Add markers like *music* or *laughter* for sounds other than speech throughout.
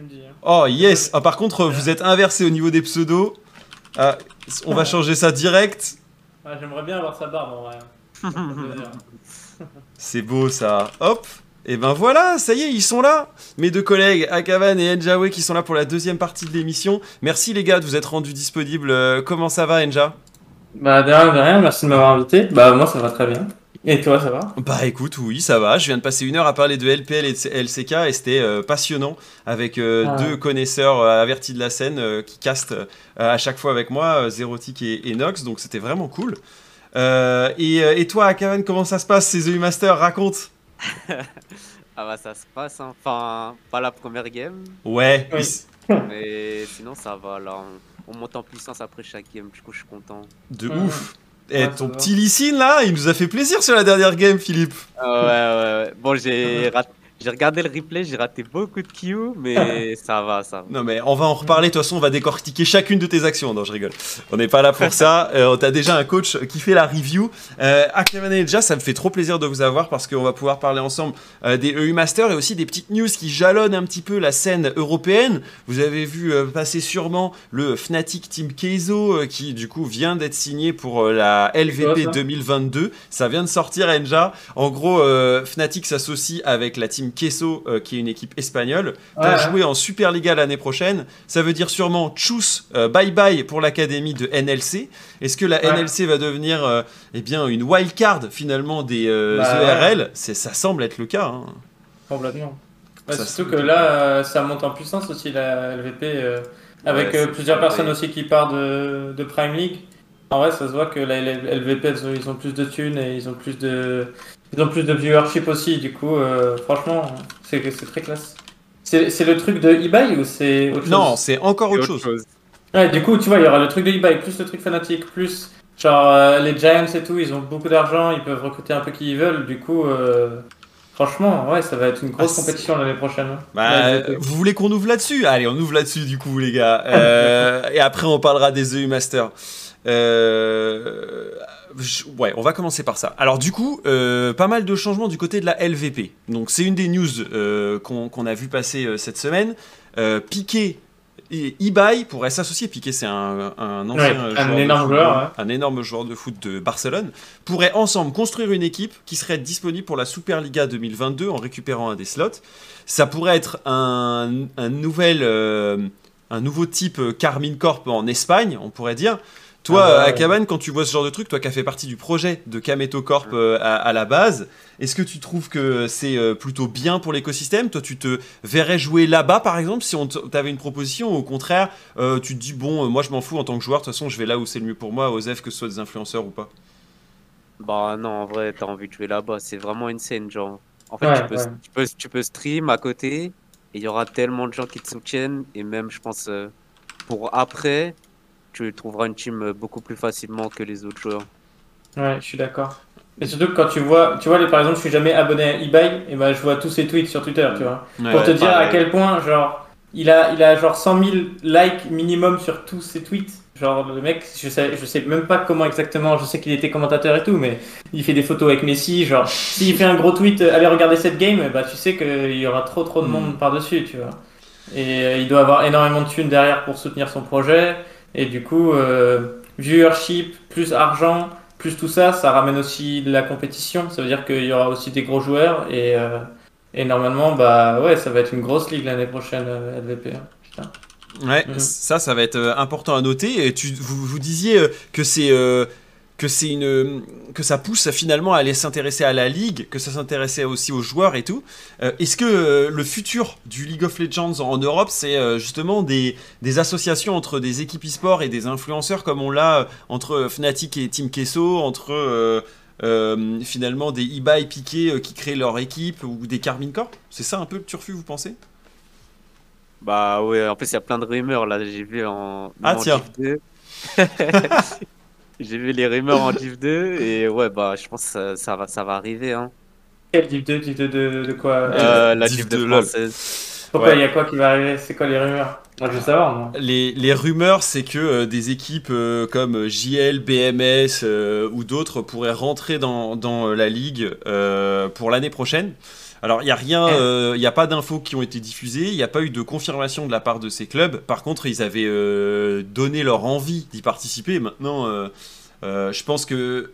me dis. hein. Oh yes Ah, Par contre, vous êtes inversé au niveau des pseudos. Ah, on va changer ça direct. Ah, J'aimerais bien avoir sa barbe en vrai. *laughs* C'est beau ça. Hop Et ben voilà, ça y est, ils sont là. Mes deux collègues, Akavan et Enjawe, qui sont là pour la deuxième partie de l'émission. Merci les gars de vous être rendus disponibles. Euh, Comment ça va, Enja? Bah, de rien, de rien, merci de m'avoir invité. Bah, moi, ça va très bien. Et toi, ça va? Bah écoute, oui, ça va. Je viens de passer une heure à parler de LPL et de LCK et c'était euh, passionnant avec euh, Ah. deux connaisseurs euh, avertis de la scène euh, qui castent euh, à chaque fois avec moi, euh, Zerotic et, et Nox, donc c'était vraiment cool. Euh, et, euh, et toi, Akavan, comment ça se passe ces EU Masters? Raconte *laughs* Ah bah ça se passe, hein. enfin pas la première game, Ouais, Oui. *laughs* mais sinon ça va là. On, on monte en puissance après chaque game, du coup je suis content. de ouf. Et Ouais, ton petit Lysine là, il nous a fait plaisir sur la dernière game, Philippe. Ah ouais, ouais, ouais. Bon, j'ai *laughs* rat- j'ai regardé le replay, j'ai raté beaucoup de Q, mais *laughs* ça va, ça va. Non mais on va en reparler, de toute façon on va décortiquer chacune de tes actions. Non je rigole, on n'est pas là pour ça. *laughs* Euh, T'as déjà un coach qui fait la review. Euh, Nedja, ça me fait trop plaisir de vous avoir parce qu'on va pouvoir parler ensemble euh, des EU Masters et aussi des petites news qui jalonnent un petit peu la scène européenne. Vous avez vu euh, passer sûrement le Fnatic Team Keizo euh, qui du coup vient d'être signé pour euh, la LVP Ouais, ça. 2022. Ça vient de sortir Enja. En gros, euh, Fnatic s'associe avec la team Queso euh, qui est une équipe espagnole pour Ouais, jouer en Superliga l'année prochaine. Ça veut dire sûrement tchuss, euh, bye bye pour l'académie de NLC. Est-ce que la Ouais. NLC va devenir euh, eh bien, une wildcard finalement des euh, Bah, ERL C'est Ça semble être le cas. hein. Complètement. Ouais, Ça, surtout que là, euh, ça monte en puissance aussi la LVP, euh, avec euh, plusieurs personnes aussi qui partent de, de Prime League. En vrai, ça se voit que la LVP, ils ont plus de thunes et ils ont plus de, ils ont plus de viewership aussi. Du coup, euh, franchement, c'est c'est très classe. C'est c'est le truc de eBay ou c'est autre chose? Non, c'est encore autre chose. Ouais, du coup, tu vois, il y aura le truc de eBay, plus le truc fanatique, plus genre euh, les Giants et tout, ils ont beaucoup d'argent, ils peuvent recruter un peu qui ils veulent. Du coup, euh, franchement, ouais, ça va être une grosse Ah, compétition l'année prochaine. hein. Bah, vous voulez qu'on ouvre là-dessus? Allez, on ouvre là-dessus du coup, les gars. Euh, *laughs* et après, on parlera des EU Masters. Euh, ouais, on va commencer par ça. Alors, du coup, euh, pas mal de changements du côté de la LVP. Donc, c'est une des news euh, qu'on a vu passer cette semaine. Piqué et Ibai pourraient s'associer. Piqué, c'est un, un ancien Ouais, un énorme joueur, un énorme joueur de foot de Barcelone, pourraient ensemble construire une équipe qui serait disponible pour la Superliga 2022 en récupérant un des slots. Ça pourrait être un, un nouvel, euh, un nouveau type Carmine Corp en Espagne, on pourrait dire. Toi, Ah bah ouais. Quand tu vois ce genre de truc, toi qui as fait partie du projet de Kameto Corp euh, à, à la base, est-ce que tu trouves que c'est euh, plutôt bien pour l'écosystème? Toi, tu te verrais jouer là-bas, par exemple, si on t'avait une proposition, ou au contraire, euh, tu te dis, bon, euh, moi je m'en fous en tant que joueur, de toute façon, je vais là où c'est le mieux pour moi, Osef, que ce soit des influenceurs ou pas? Bah non, en vrai, t'as envie de jouer là-bas, c'est vraiment une scène, genre. En fait, Ouais, tu, peux, ouais. tu, peux, tu peux stream à côté, et il y aura tellement de gens qui te soutiennent, et même, je pense, euh, pour après, tu trouveras une team euh, beaucoup plus facilement que les autres joueurs. Ouais, je suis d'accord. Et surtout que quand tu vois, tu vois, les- par exemple, je suis jamais abonné à eBay, et ben je vois tous ses tweets sur Twitter, tu vois. Ouais. Pour te dire à quel point, genre, il a, il a genre 100 000 likes minimum sur tous ses tweets. Genre, le mec, je sais, je sais même pas comment exactement, je sais qu'il était commentateur et tout, mais il fait des photos avec Messi. Genre, s'il fait un gros tweet, euh, allez regarder cette game, bah tu sais qu'il y aura trop trop de Hmm. monde par-dessus, tu vois. Et euh, il doit avoir énormément de thunes derrière pour soutenir son projet. Et du coup, euh, viewership, plus argent, plus tout ça, ça ramène aussi de la compétition. Ça veut dire qu'il y aura aussi des gros joueurs. Et, euh, et normalement, bah ouais, ça va être une grosse ligue l'année prochaine, euh, LVP. hein. Putain. Ouais, Mhm. ça, ça va être important à noter. Et tu, vous, vous disiez que c'est euh, que c'est une que ça pousse finalement à aller s'intéresser à la ligue, que ça s'intéressait aussi aux joueurs et tout. Euh, Est-ce que euh, le futur du League of Legends en Europe, c'est euh, justement des, des associations entre des équipes e-sport et des influenceurs comme on l'a entre Fnatic et Team Kesso, entre finalement des eBay Piqué euh, qui créent leur équipe ou des Carmine Corp? C'est ça un peu le turfu, vous pensez? Bah ouais, en plus, il y a plein de rumeurs, là, j'ai vu en, Ah, en tiens. *laughs* Div 2. J'ai vu les rumeurs en Div 2, et ouais, bah, je pense que ça, ça va, ça va arriver, hein. Quel Div 2, Div 2 de, de quoi? Euh, Euh, la Div Div 2, 2 lol. française. Pourquoi ouais. il y a quoi qui va arriver? C'est quoi les rumeurs? Moi, je veux savoir, moi. Les, les rumeurs, c'est que euh, des équipes euh, comme JL, BMS euh, ou d'autres pourraient rentrer dans, dans, la ligue euh, pour l'année prochaine. Alors, il n'y a rien, il n'y a pas d'infos qui ont été diffusées, il n'y a pas eu de confirmation de la part de ces clubs. Par contre, ils avaient donné leur envie d'y participer. Maintenant, je pense que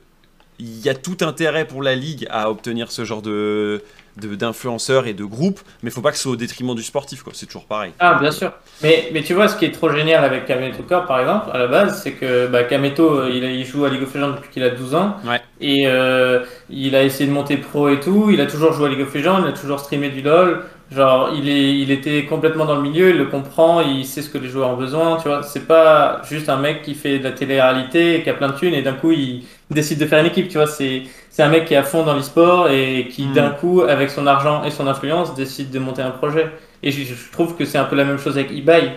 il y a tout intérêt pour la ligue à obtenir ce genre de d'influenceurs et de groupes, mais faut pas que ce soit au détriment du sportif, quoi. C'est toujours pareil. Ah, bien sûr. Mais, mais tu vois, ce qui est trop génial avec Kameto Corp, par exemple, à la base, c'est que bah, Kameto, euh, il, il, joue à League of Legends depuis qu'il a 12 ans. Ouais. Et euh, il a essayé de monter pro et tout. Il a toujours joué à League of Legends, il a toujours streamé du LoL. Genre, il, est, il était complètement dans le milieu, il le comprend, il sait ce que les joueurs ont besoin, tu vois. C'est pas juste un mec qui fait de la télé-réalité, qui a plein de thunes et d'un coup il décide de faire une équipe, tu vois. C'est, c'est un mec qui est à fond dans l'e-sport et qui Mm. d'un coup, avec son argent et son influence, décide de monter un projet. Et je, je trouve que c'est un peu la même chose avec Ibai,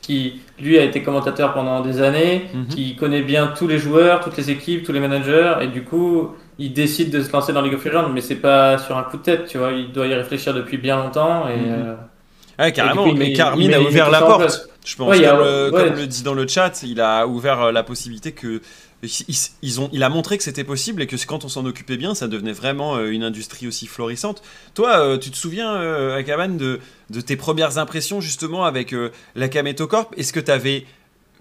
qui lui a été commentateur pendant des années, Mhm. qui connaît bien tous les joueurs, toutes les équipes, tous les managers, et du coup, il décide de se lancer dans League of Legends, mais c'est pas sur un coup de tête, tu vois. Il doit y réfléchir depuis bien longtemps et. Mhm. euh, Ouais, carrément. Coup, met- Carmine met- a ouvert la porte. Je pense, Ouais, a- comme, le, ouais. comme le dit dans le chat, il a ouvert euh, la possibilité que. Ils- ils ont, il a montré que c'était possible et que quand on s'en occupait bien, ça devenait vraiment euh, une industrie aussi florissante. Toi, euh, tu te souviens, euh, Akaban, de, de tes premières impressions justement avec la Kameto Corp? Est-ce que tu avais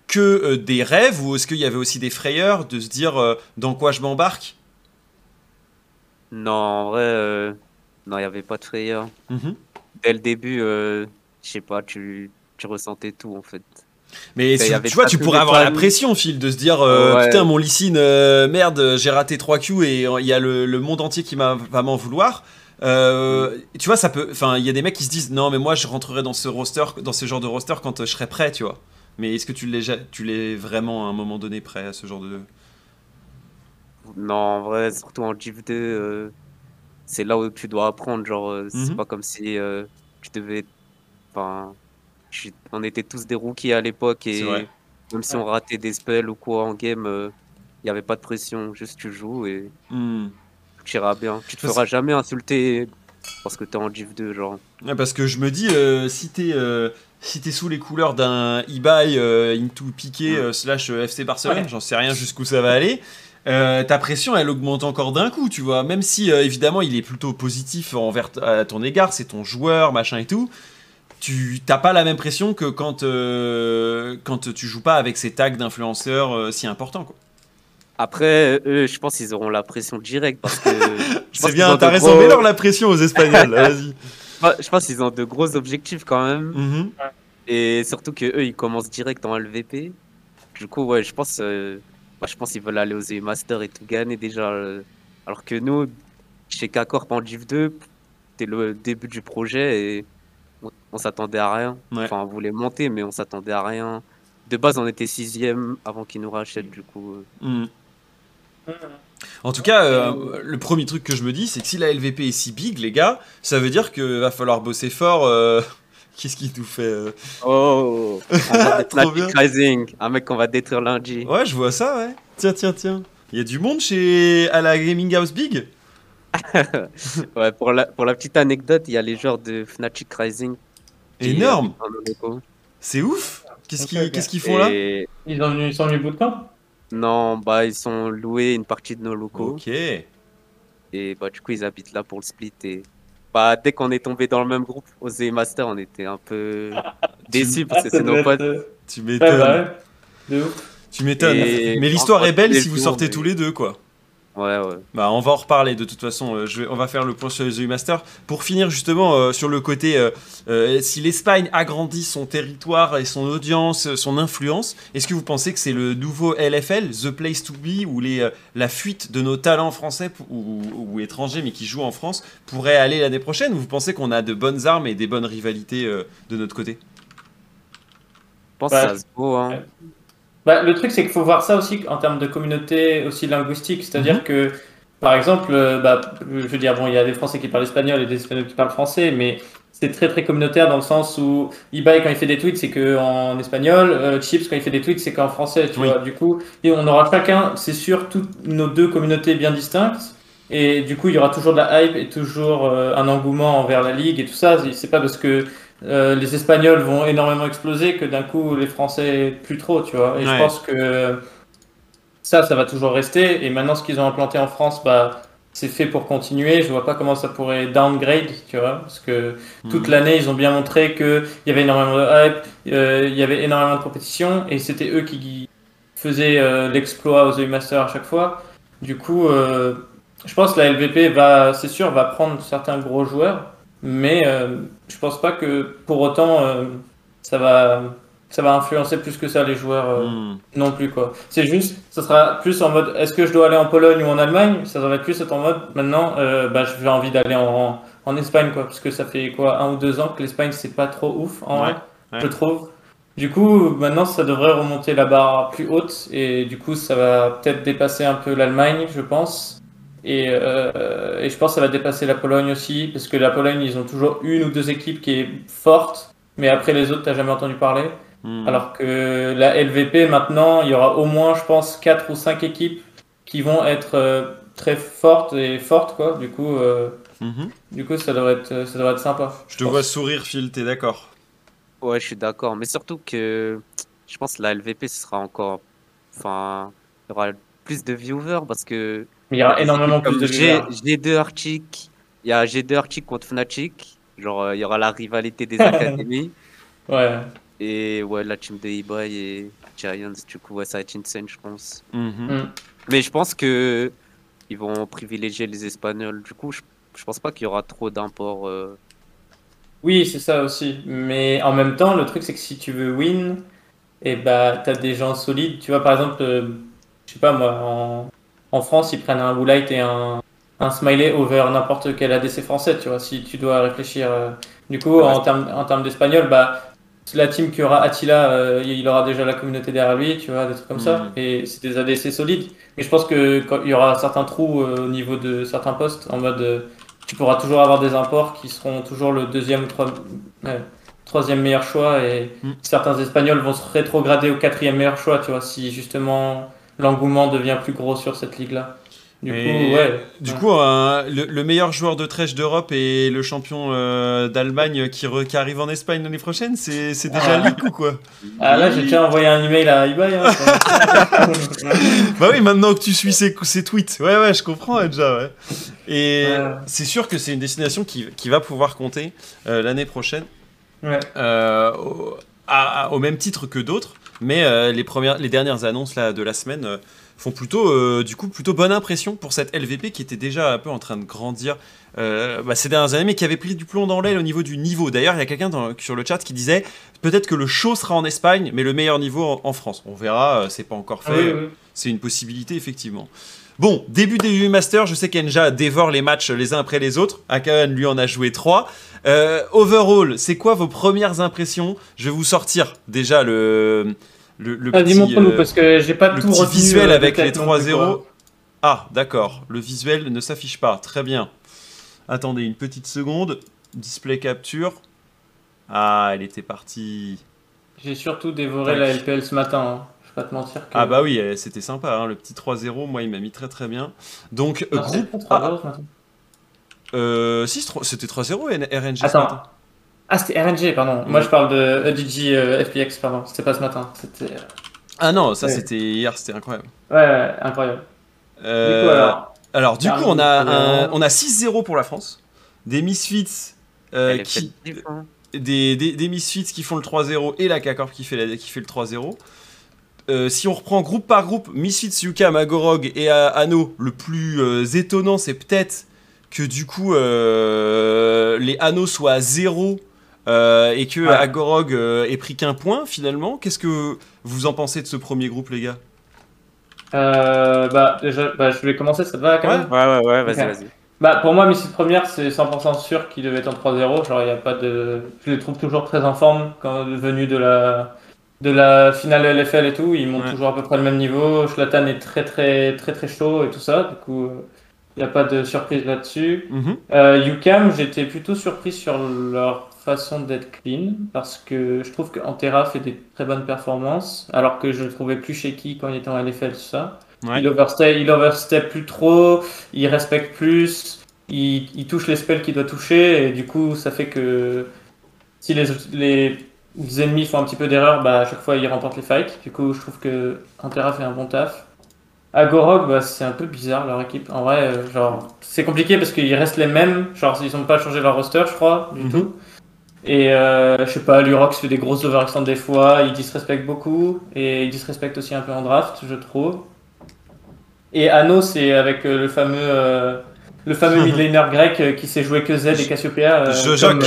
que des rêves ou est-ce qu'il y avait aussi des frayeurs de se dire dans quoi je m'embarque? Non, en vrai, euh, non, il n'y avait pas de frayeur. Mhm. Dès le début, euh, je sais pas, tu, tu ressentais tout en fait. Mais tu, vois, tu pourrais avoir la pression, Phil, de se dire euh, Ouais. putain, mon Lysine, euh, merde, j'ai raté 3 Q et il y a le, le monde entier qui va m'en vouloir. Euh, tu vois, ça peut. Enfin, il y a des mecs qui se disent non, mais moi je rentrerai dans ce roster, dans ce genre de roster quand je serai prêt, tu vois. Mais est-ce que tu l'es, tu l'es vraiment à un moment donné prêt à ce genre de. Non, en vrai, surtout en Div 2, euh, c'est là où tu dois apprendre. Genre, c'est Mhm. pas comme si tu devais. Enfin, je- on était tous des rookies à l'époque et même si on ratait des spells ou quoi en game, il n'y avait pas de pression. Juste tu joues et Hmm. tu iras bien. Tu te Parce- feras jamais insulter parce que t'es en Div 2, genre. Ouais, parce que je me dis, euh, si t'es euh, si t'es sous les couleurs d'un eBay euh, into Piqué euh, slash euh, FC Barcelone, Ouais. j'en sais rien jusqu'où ça va aller, euh, ta pression elle augmente encore d'un coup, tu vois. Même si euh, évidemment il est plutôt positif envers à ton égard, c'est ton joueur, machin et tout. Tu t'as pas la même pression que quand, euh, quand tu joues pas avec ces tags d'influenceurs euh, si importants. quoi. Après, eux, je pense qu'ils auront la pression directe parce que. *laughs* C'est bien intéressant, gros- mais leur la pression aux Espagnols, *laughs* vas-y. Ouais, Je pense qu'ils ont de gros objectifs quand même. Mhm. Et surtout que eux, ils commencent direct en LVP. Du coup, ouais, je pense, euh, bah, je pense qu'ils veulent aller aux EU Masters et tout gagner déjà. euh. Alors que nous, chez K-Corp en Div 2, c'était le début du projet et on, on s'attendait à rien. Ouais. Enfin, on voulait monter, mais on s'attendait à rien. De base, on était sixième avant qu'ils nous rachètent, du coup. euh. Mhm. En tout cas, euh, le premier truc que je me dis, c'est que si la LVP est si big, les gars, ça veut dire qu'il va falloir bosser fort. euh, *laughs* Qu'est-ce qui nous fait euh, Oh, on va *laughs* Trop Fnatic bien. Rising, un mec qu'on va détruire lundi. Ouais, je vois ça, ouais. Tiens, tiens, tiens. Il y a du monde chez à la Gaming House Big? *laughs* Ouais, pour la, pour la petite anecdote, il y a les joueurs de Fnatic Rising. Énorme. C'est ouf Qu'est-ce qu'ils font là Ils, ont, ils sont venus bootcamp Non, bah ils sont loués une partie de nos locaux Ok. et bah du coup ils habitent là pour le split et bah dès qu'on est tombé dans le même groupe aux E Master, on était un peu *laughs* déçus parce que c'est nos potes. Tu Ouais, m'étonnes. bah. Tu m'étonnes. Et Mais l'histoire est belle si vous sortez mais- tous les deux, quoi. Ouais ouais. Bah, on va en reparler de toute façon. euh, je vais- on va faire le point sur les EU Masters. Pour finir justement euh, sur le côté, euh, euh, si l'Espagne agrandit son territoire et son audience, son influence, est-ce que vous pensez que c'est le nouveau LFL, The Place to Be, les, euh, la fuite de nos talents français ou, ou- ou étrangers mais qui jouent en France pourrait aller l'année prochaine Ou vous pensez qu'on a de bonnes armes et des bonnes rivalités euh, de notre côté? Je pense Ouais. que ça se vaut hein. Ouais. Bah, le truc, c'est qu'il faut voir ça aussi en termes de communauté aussi linguistique. C'est-à-dire Mhm. que, par exemple, euh, bah, je veux dire, bon, il y a des Français qui parlent espagnol et des Espagnols qui parlent français, mais c'est très très communautaire dans le sens où Ibai, quand il fait des tweets, c'est qu'en espagnol, euh, Chips, quand il fait des tweets, c'est qu'en français, tu Oui. vois. Du coup, et on aura chacun, c'est sûr, toutes nos deux communautés bien distinctes. Et du coup, il y aura toujours de la hype et toujours euh, un engouement envers la ligue et tout ça. C'est pas parce que euh, les Espagnols vont énormément exploser que d'un coup les Français plus trop, tu vois. Et Ouais. je pense que ça, ça va toujours rester. Et maintenant, ce qu'ils ont implanté en France, bah, c'est fait pour continuer. Je vois pas comment ça pourrait downgrade, tu vois, parce que toute Mhm. l'année, ils ont bien montré qu'il y avait énormément de hype, euh, il y avait énormément de compétition, et c'était eux qui faisaient euh, l'exploit aux EU Masters à chaque fois. Du coup, je pense que la LVP va, c'est sûr, va prendre certains gros joueurs, mais euh, je pense pas que pour autant euh, ça va, ça va influencer plus que ça les joueurs. euh, Hmm. non plus quoi. C'est juste, ça sera plus en mode est-ce que je dois aller en Pologne ou en Allemagne? Ça va être plus être en mode maintenant, euh, bah, j'ai envie d'aller en, en Espagne quoi, parce que ça fait quoi un ou deux ans que l'Espagne c'est pas trop ouf en Ouais, vrai, ouais. je trouve. Du coup, maintenant ça devrait remonter la barre plus haute et du coup ça va peut-être dépasser un peu l'Allemagne, je pense. Et, euh, et je pense que ça va dépasser la Pologne aussi, parce que la Pologne ils ont toujours une ou deux équipes qui est forte, mais après les autres t'as jamais entendu parler. Hmm. Alors que la LVP, maintenant, il y aura au moins, je pense, 4 ou 5 équipes qui vont être euh, très fortes et fortes, quoi. Du coup, euh, Mhm. du coup ça, devrait être, ça devrait être sympa. Je te vois sourire, Phil, t'es d'accord? Ouais, je suis d'accord. Mais surtout que je pense que la LVP, ce sera encore. Enfin, il y aura plus de viewers parce que. Mais il y des énormément plus de comme G, viewers. G2 Arctic. Il y a G2 Arctic contre Fnatic. Genre, euh, il y aura la rivalité des *laughs* académies. Ouais. Et ouais, la team de eBay et Giants. Du coup, ouais, ça va être insane, je pense. Mhm. Mm. Mais je pense que ils vont privilégier les Espagnols. Du coup, je, je pense pas qu'il y aura trop d'imports. euh. Oui, c'est ça aussi. Mais en même temps, le truc, c'est que si tu veux win, et bah, t'as des gens solides. Tu vois, par exemple, euh, je sais pas moi, en, en France, ils prennent un Woolite et un, un Smiley over n'importe quel ADC français, tu vois, si tu dois réfléchir. euh. Du coup, Ouais. en termes en termes d'espagnol, bah, la team qui aura Attila, euh, il aura déjà la communauté derrière lui, tu vois, des trucs comme ça. Mhm. Et c'est des ADC solides. Mais je pense que quand il y aura certains trous euh, au niveau de certains postes, en mode. euh, tu pourras toujours avoir des imports qui seront toujours le deuxième ou troisième meilleur choix et Mm. certains Espagnols vont se rétrograder au quatrième meilleur choix, tu vois, si justement l'engouement devient plus gros sur cette ligue-là. Du Et coup, ouais. Du Ouais. coup, un- le, le meilleur joueur de trèche d'Europe et le champion euh, d'Allemagne qui, re- qui arrive en Espagne l'année prochaine, c'est c'est déjà Ah. leak ou quoi? Ah là, j'ai déjà envoyé un email à eBay. hein, *laughs* Bah oui, maintenant que tu suis ses, ses tweets. Ouais, ouais, je comprends euh, déjà, ouais. Et Ouais. c'est sûr que c'est une destination qui, qui va pouvoir compter euh, l'année prochaine, ouais. euh, au, à- à- au même titre que d'autres. Mais euh, les, premières, les dernières annonces là, de la semaine euh, font plutôt, euh, du coup, plutôt bonne impression pour cette LVP qui était déjà un peu en train de grandir bah, ces dernières années, mais qui avait pris du plomb dans l'aile au niveau du niveau. D'ailleurs, il y a quelqu'un sur le chat qui disait peut-être que le show sera en Espagne, mais le meilleur niveau en, en France. On verra, c'est pas encore fait. Oui, oui. C'est une possibilité, effectivement. Bon, début des EU Masters, je sais qu'Enja dévore les matchs les uns après les autres. Akahan, lui, en a joué trois. Euh, overall, c'est quoi vos premières impressions? Je vais vous sortir déjà le, le, le Ah, petit, euh, parce que j'ai pas le tout petit visuel euh, avec les non 3 plus, 0 quoi. Ah, d'accord. Le visuel ne s'affiche pas. Très bien. Attendez une petite seconde. Display capture. Ah, elle était partie. J'ai surtout dévoré Tac. la LPL ce matin. hein. Je vais pas te mentir. Que... Ah bah oui, c'était sympa. hein, Le petit 3-0, moi, il m'a mis très très bien. Donc, Non, groupe pas A. 3-0 ce matin. Euh, si, c'était 3-0 et RNG ce Attends. matin. Ah, c'était RNG, pardon. Moi, je parle de EDG euh, FPX, pardon. C'était pas ce matin. C'était. euh, Ah non, ça Ouais. c'était hier, c'était incroyable. Ouais, ouais, incroyable. Euh, Du coup, alors. alors, du coup, on a, un- on a 6-0 pour la France. Des Misfits, euh, qui, des, des, des Misfits qui font le 3-0 et la K-Corp qui fait, la- qui fait le 3-0. Euh, si on reprend groupe par groupe, Misfits, Yuka, Magorog et A- Anno, le plus euh, étonnant, c'est peut-être que du coup, euh, les Anno soient à 0 euh, et que Ouais. Agorog euh, ait pris qu'un point finalement. Qu'est-ce que vous en pensez de ce premier groupe, les gars? Euh, bah, déjà, bah, je vais commencer, ça te va quand Ouais. même? Ouais, ouais, ouais, vas-y, vas-y. Bah, pour moi, Missile Première, c'est 100% sûr qu'il devait être en 3-0. Genre, il y a pas de. Je les trouve toujours très en forme quand venu de la, de la finale LFL et tout. Ils montent Ouais. toujours à peu près le même niveau. Schlatan est très, très, très, très chaud et tout ça. Du coup, euh, il n'y a pas de surprise là-dessus. UCAM, j'étais plutôt surpris sur leur façon d'être clean parce que je trouve qu'Antera fait des très bonnes performances alors que je le trouvais plus shaky quand il était en LFL, tout ça. Ouais. Il, overstep, il overstep plus trop, il respecte plus, il, il touche les spells qu'il doit toucher et du coup ça fait que si les, les ennemis font un petit peu d'erreur, bah, à chaque fois ils remportent les fights. Du coup je trouve que Antera fait un bon taf. Agorog, bah, c'est un peu bizarre leur équipe. En vrai, euh, genre, c'est compliqué parce qu'ils restent les mêmes. Genre, ils n'ont pas changé leur roster, je crois, du Mhm. tout. Et euh, je sais pas, Lurox fait des grosses overextends des fois. Il disrespecte beaucoup. Et il disrespecte aussi un peu en draft, je trouve. Et Anno, c'est avec euh, le fameux, euh, le fameux *laughs* mid laner grec euh, qui sait jouer que Z et Cassiopeia. euh, Je- comme,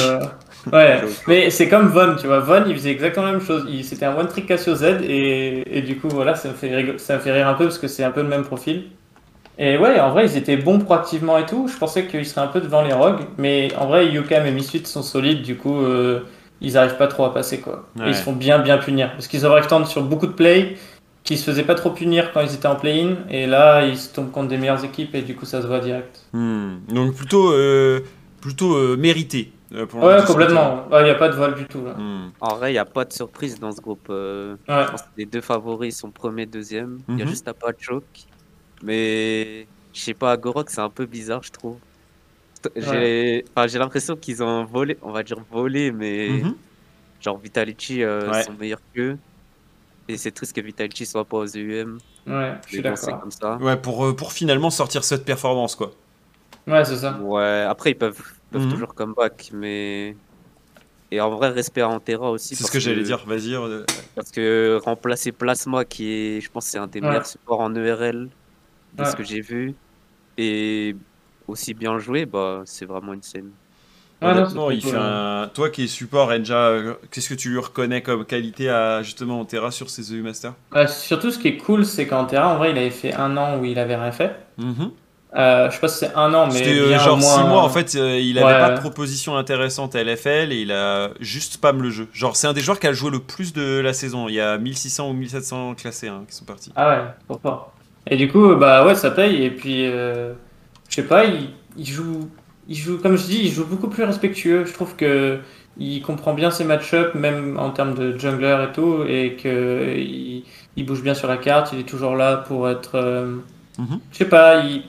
Ouais, mais c'est comme Von, tu vois. Von, il faisait exactement la même chose. Il- C'était un one trick Cassio Z et, et du coup, voilà, ça me, fait rigo- ça me fait rire un peu parce que c'est un peu le même profil. Et ouais, en vrai, ils étaient bons proactivement et tout. Je pensais qu'ils seraient un peu devant les Rogues, mais en vrai, Yukam et Misfit sont solides, du coup, euh, ils arrivent pas trop à passer quoi. Ouais. ils se font bien, bien punir parce qu'ils overextendent sur beaucoup de plays qui se faisaient pas trop punir quand ils étaient en play-in et là, ils se tombent contre des meilleures équipes et du coup, ça se voit direct. Hmm. Donc plutôt, euh, plutôt euh, mérité. Euh, pour Ouais, le- complètement. Il n'y a pas de vol du tout là. Hmm. En vrai, il n'y a pas de surprise dans ce groupe. euh, Ouais. je pense que les deux favoris sont premier, deuxième. Il y a Mhm. juste Apachok. Mais je sais pas, Agorok, c'est un peu bizarre, je trouve. J'ai enfin, j'ai l'impression qu'ils ont volé, on va dire volé, mais Mhm. genre Vitality euh, Ouais. sont meilleurs qu'eux. Et c'est triste que Vitality soit pas aux EUM. Ouais, je suis d'accord. comme ça. Ouais, pour, euh, pour finalement sortir cette performance, quoi. Ouais, c'est ça. Ouais, après ils peuvent, peuvent Mhm. toujours comeback, mais. Et en vrai, respect à Antera aussi. C'est ce que j'allais dire, vas-y. euh, Parce que remplacer Plasma, qui est, je pense, c'est un des Ouais. meilleurs supports en ERL de Ouais. ce que j'ai vu, et aussi bien joué, bah, c'est vraiment une scène. Non, il fait un... Toi qui es support, Enja, qu'est-ce que tu lui reconnais comme qualité à justement Antera sur ses EU Masters? Ouais, surtout, ce qui est cool, c'est qu'en terrain, en vrai, il avait fait un an où il avait rien fait. Mhm. Euh, je sais pas si c'est un an, mais C'était euh, genre moins... 6 mois en fait, euh, il avait Ouais. pas de proposition intéressante à LFL et il a juste spam le jeu. Genre c'est un des joueurs qui a joué le plus de la saison. Il y a 1600 ou 1700 classés hein, qui sont partis. Ah ouais, fort. Et du coup, bah ouais, ça paye. Et puis, je sais pas, il, il joue, il joue, comme je dis, il joue beaucoup plus respectueux. Je trouve que il comprend bien ses match-ups, même en termes de jungler et tout, et que il, il bouge bien sur la carte. Il est toujours là pour être, Mhm. je sais pas, il,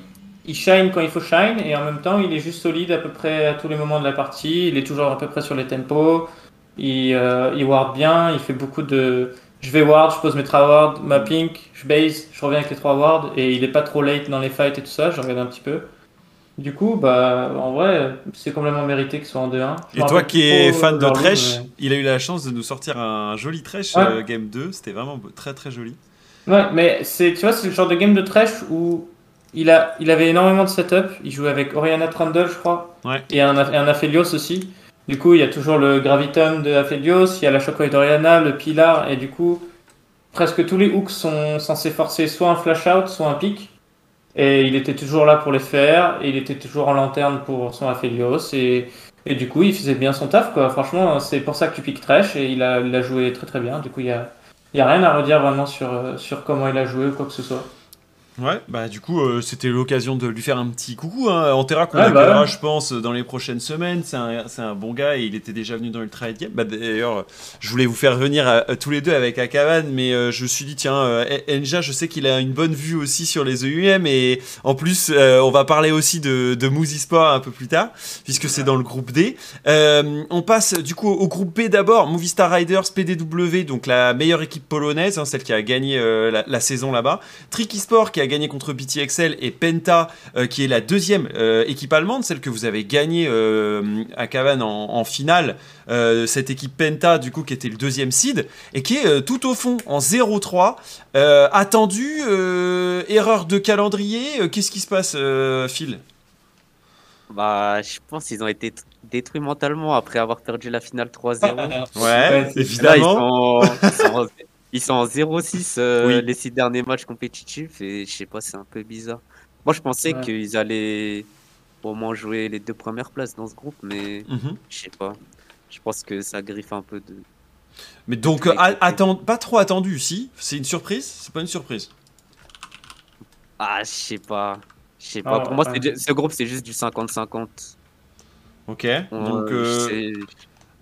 il shine quand il faut shine, et en même temps, il est juste solide à peu près à tous les moments de la partie. Il est toujours à peu près sur les tempos. Il, euh, il ward bien, il fait beaucoup de. Je vais ward, je pose mes trois wards, ma pink, je base, je reviens avec les trois wards, et il est pas trop late dans les fights et tout ça, je regarde un petit peu. Du coup, bah, en vrai, c'est complètement mérité qu'il soit en 2-1. Je Et toi qui es fan de Thresh, mais- il a eu la chance de nous sortir un joli Thresh Ouais. euh, game 2. C'était vraiment très très joli. Ouais, mais c'est, tu vois, c'est le genre de game de trash où il, a, il avait énormément de setup. Il jouait avec Oriana Trundle, je crois. Ouais. Et un, et un Aphelios aussi. Du coup, il y a toujours le Graviton de Aphelios, il y a la Shockwave d'Oriana, le Pilar, et du coup, presque tous les hooks sont censés forcer soit un flash out, soit un pick. Et il était toujours là pour les faire, et il était toujours en lanterne pour son Aphelios, et, et du coup, il faisait bien son taf, quoi. Franchement, c'est pour ça que tu piques trash, et il a, il a joué très très bien. Du coup, il y a, il y a rien à redire vraiment sur, euh, sur comment il a joué ou quoi que ce soit. Ouais, bah du coup, euh, c'était l'occasion de lui faire un petit coucou. Hein. Antera qu'on Ouais, bah ouais. je pense, dans les prochaines semaines. C'est un, c'est un bon gars et il était déjà venu dans le trade game. Bah, D'ailleurs, je voulais vous faire venir tous les deux avec Akavan, mais euh, je me suis dit, tiens, euh, Enja, je sais qu'il a une bonne vue aussi sur les EUM et en plus, euh, on va parler aussi de, de Moose Sport un peu plus tard, puisque c'est dans le groupe D. On passe du coup au groupe B d'abord, Movistar Riders PDW, donc la meilleure équipe polonaise, hein, celle qui a gagné la, la saison là-bas. Tricky Sport qui a gagné contre BTXL et Penta euh, qui est la deuxième euh, équipe allemande, celle que vous avez gagnée euh, à Cavan en, en finale. Euh, cette équipe Penta du coup qui était le deuxième seed et qui est euh, tout au fond en 0-3. Euh, attendu, euh, erreur de calendrier, euh, qu'est-ce qui se passe euh, Phil? Bah, je pense qu'ils ont été détruits mentalement après avoir perdu la finale 3-0. *laughs* Ouais, c'est- Là, ils évidemment. sont, ils sont *laughs* en, ils sont en 0-6 euh, Oui. les six derniers matchs compétitifs et je sais pas, c'est un peu bizarre. Moi, je pensais Ouais. qu'ils allaient au moins jouer les deux premières places dans ce groupe, mais Mhm. je sais pas. Je pense que ça griffe un peu de. Mais donc, attend- pas trop attendu, si? C'est une surprise? C'est pas une surprise? Ah, je sais pas. Je sais Ah, pas. Pour moi, ouais. ce groupe, c'est juste du 50-50. Ok, On- donc, euh, euh,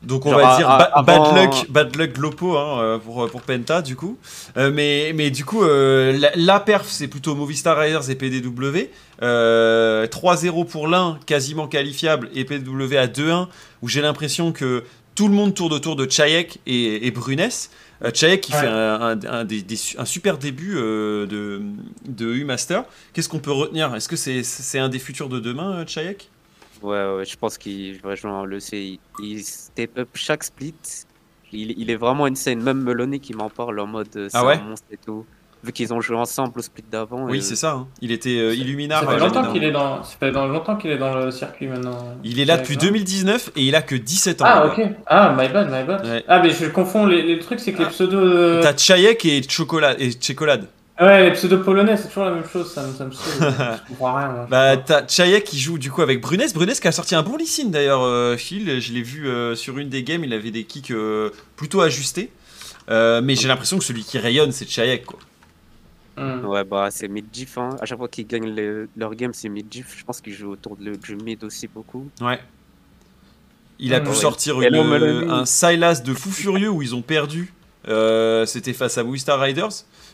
donc on genre, va à- dire à- ba- avant- bad luck, bad luck Glopo hein, euh, pour, pour Penta du coup. Euh, mais, mais du coup, euh, la, la perf c'est plutôt Movistar Riders et PDW. Euh, 3-0 pour l'un, quasiment qualifiable, et PDW à 2-1, où j'ai l'impression que tout le monde tourne autour de Chayek et, et Brunès. Euh, Chayek qui Ouais. fait un, un- un des- des su- un super début euh, de, de U-Master. Qu'est-ce qu'on peut retenir? Est-ce que c'est c'est un des futurs de demain, euh, Chayek? Ouais, ouais, je pense qu'il va rejoindre le C. Il, il step up chaque split. Il, il est vraiment insane. Même Meloni qui m'en parle en mode euh, c'est Ah ouais un monstre et tout. Vu qu'ils ont joué ensemble au split d'avant. Oui, et- c'est ça. hein. Il était euh, Illuminar. Ça euh, fait longtemps qu'il est dans. Ça fait dans- longtemps qu'il est dans le circuit maintenant. Il est là depuis non 2019 et il a que 17 ans. Ah gars. ok. Ah my bad, my bad. Ouais. Ah mais je confonds les, les trucs, c'est que les Ah. pseudos. euh, T'as Chayek et Chocolat et Chocolade. Ouais, les pseudos polonais, c'est toujours la même chose, ça me, ça me saoule. *laughs* je comprends rien. moi. Bah, t'as Chayek qui joue du coup avec Brunès. Brunès qui a sorti un bon lissine d'ailleurs, euh, Phil. Je l'ai vu euh, sur une des games, il avait des kicks euh, plutôt ajustés. Euh, mais j'ai l'impression que celui qui rayonne, c'est Chayek quoi. Hmm. Ouais, bah c'est mid-diff. Hein. À chaque fois qu'ils gagnent le- leur game, c'est mid-diff. Je pense qu'ils jouent autour de du mid aussi beaucoup. Ouais. Il a Mm. pu Ouais. sortir une- un Silas de fou furieux où ils ont perdu. Euh, C'était face à Wistar Riders.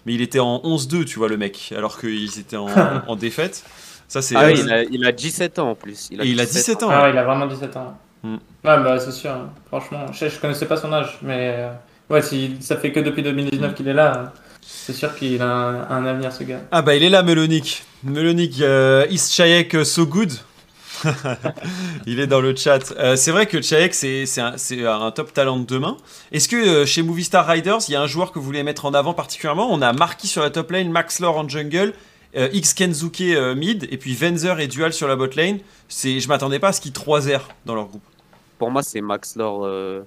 Mais il était en 11-2, tu vois, le mec. Alors qu'ils étaient en, *laughs* en défaite. Ça, c'est. Ah oui, euh, il a, il a 17 ans en plus. Et il a 17 ans. Ah ouais, il a vraiment 17 ans. Hmm. Ouais, bah c'est sûr. hein. Franchement, je, je connaissais pas son âge, mais euh, ouais, si ça fait que depuis 2019 qu'il est là, c'est sûr qu'il a un, un avenir ce gars. Ah bah il est là Melonik. Melonik, euh, is Chayek euh, so good *laughs* Il est dans le chat. Euh, c'est vrai que Chayek c'est un, top talent de demain. Est-ce que euh, chez Movistar Riders, il y a un joueur que vous voulez mettre en avant particulièrement? On a Marquis sur la top lane, Max Lore en jungle, euh, X Kenzuke euh, mid, et puis Venzer et Dual sur la bot lane. Je m'attendais pas à ce qu'ils 3 r dans leur groupe. Pour moi, c'est Max Lore. euh,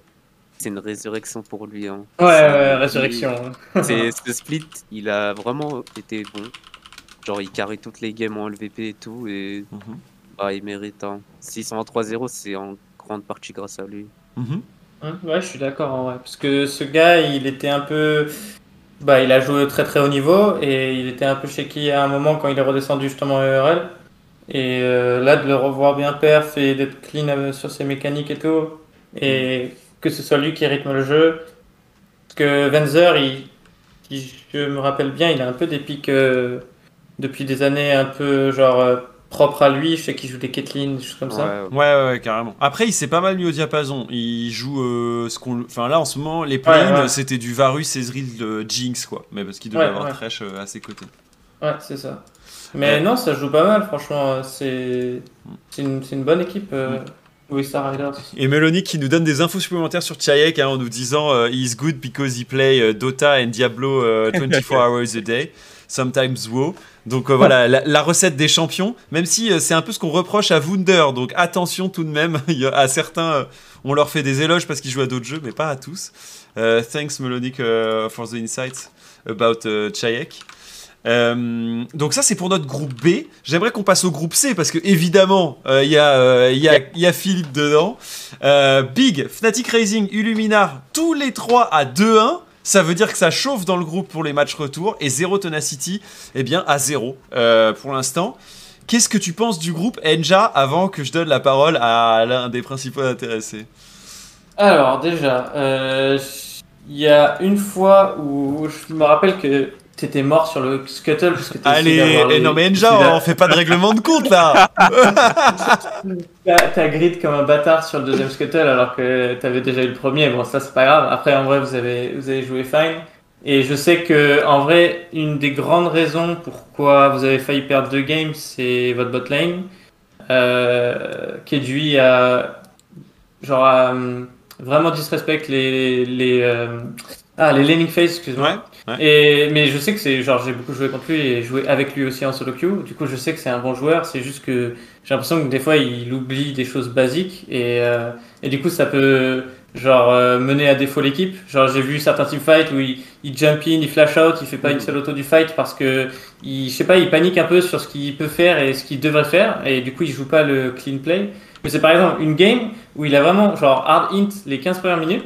C'est une résurrection pour lui. Hein. Ouais, ouais, résurrection. *laughs* C'est ce split, il a vraiment été bon. Genre, il carry toutes les games en LVP et tout, et Mhm. Il mérite. Hein. S'ils sont en 3-0, c'est en grande partie grâce à lui. Mhm. Hum, Ouais, je suis d'accord en vrai. Parce que ce gars, il était un peu. Bah, il a joué très très haut niveau et il était un peu shaky à un moment quand il est redescendu justement à ERL. Et euh, là, de le revoir bien perf et d'être clean euh, sur ses mécaniques et tout, et que ce soit lui qui rythme le jeu. Parce que Venzer, il, si je me rappelle bien, il a un peu des pics euh, depuis des années un peu genre propres à lui. Je sais qu'il joue des Caitlyn, des choses comme ça. Ouais, Ouais, carrément. Après, il s'est pas mal mis au diapason. Il joue euh, ce qu'on. Enfin, là, en ce moment, les Ouais, ouais. c'était du Varus, Ezreal, euh, Jinx, quoi. Mais parce qu'il devait Ouais, avoir ouais. Thresh euh, à ses côtés. Ouais, c'est ça. Mais Ouais. non, ça joue pas mal, franchement. C'est c'est une, une bonne équipe, euh, Star Riders. Et Melanie qui nous donne des infos supplémentaires sur Chayek hein, en nous disant euh, He is good because he play euh, Dota and Diablo euh, *laughs* 24 hours a day, sometimes WoW. Donc euh, voilà, la, la recette des champions, même si euh, c'est un peu ce qu'on reproche à Wunder. Donc attention tout de même, *laughs* à certains, euh, on leur fait des éloges parce qu'ils jouent à d'autres jeux, mais pas à tous. Thanks Melonic euh, for the insights about euh, Chayek. Euh, donc ça c'est pour notre groupe B. J'aimerais qu'on passe au groupe C parce que évidemment euh, il y, euh, y, a, y a Philippe dedans. Big, Fnatic Racing, Illuminar, tous les trois à 2-1. Ça veut dire que ça chauffe dans le groupe pour les matchs retour. Et Zero Tenacity, eh bien, à 0 euh, pour l'instant. Qu'est-ce que tu penses du groupe Enja avant que je donne la parole à l'un des principaux intéressés? Alors, déjà, euh, il y a une fois où je me rappelle que t'étais mort sur le scuttle parce que Allez, eh les- non mais Enja, on fait pas de règlement de compte là T'as grid comme un bâtard sur le deuxième scuttle alors que t'avais déjà eu le premier. Bon, ça c'est pas grave. Après, en vrai, vous avez, vous avez joué fine. Et je sais que, en vrai, une des grandes raisons pourquoi vous avez failli perdre deux games, c'est votre bot lane. Euh, Kedui a, genre, a, hum, vraiment disrespect les, les, euh, ah, les laning phase, excuse-moi. Ouais, ouais. Et, mais je sais que c'est, genre, j'ai beaucoup joué contre lui et joué avec lui aussi en solo queue. Du coup, je sais que c'est un bon joueur. C'est juste que j'ai l'impression que des fois, il oublie des choses basiques et, euh, et du coup, ça peut, genre, euh, mener à défaut l'équipe. Genre, j'ai vu certains teamfights où il, il jump in, il flash out, il fait pas une seule auto du fight parce que, il, je sais pas, il panique un peu sur ce qu'il peut faire et ce qu'il devrait faire et du coup, il joue pas le clean play. Mais c'est par exemple une game où il a vraiment, genre, hard int les 15 premières minutes.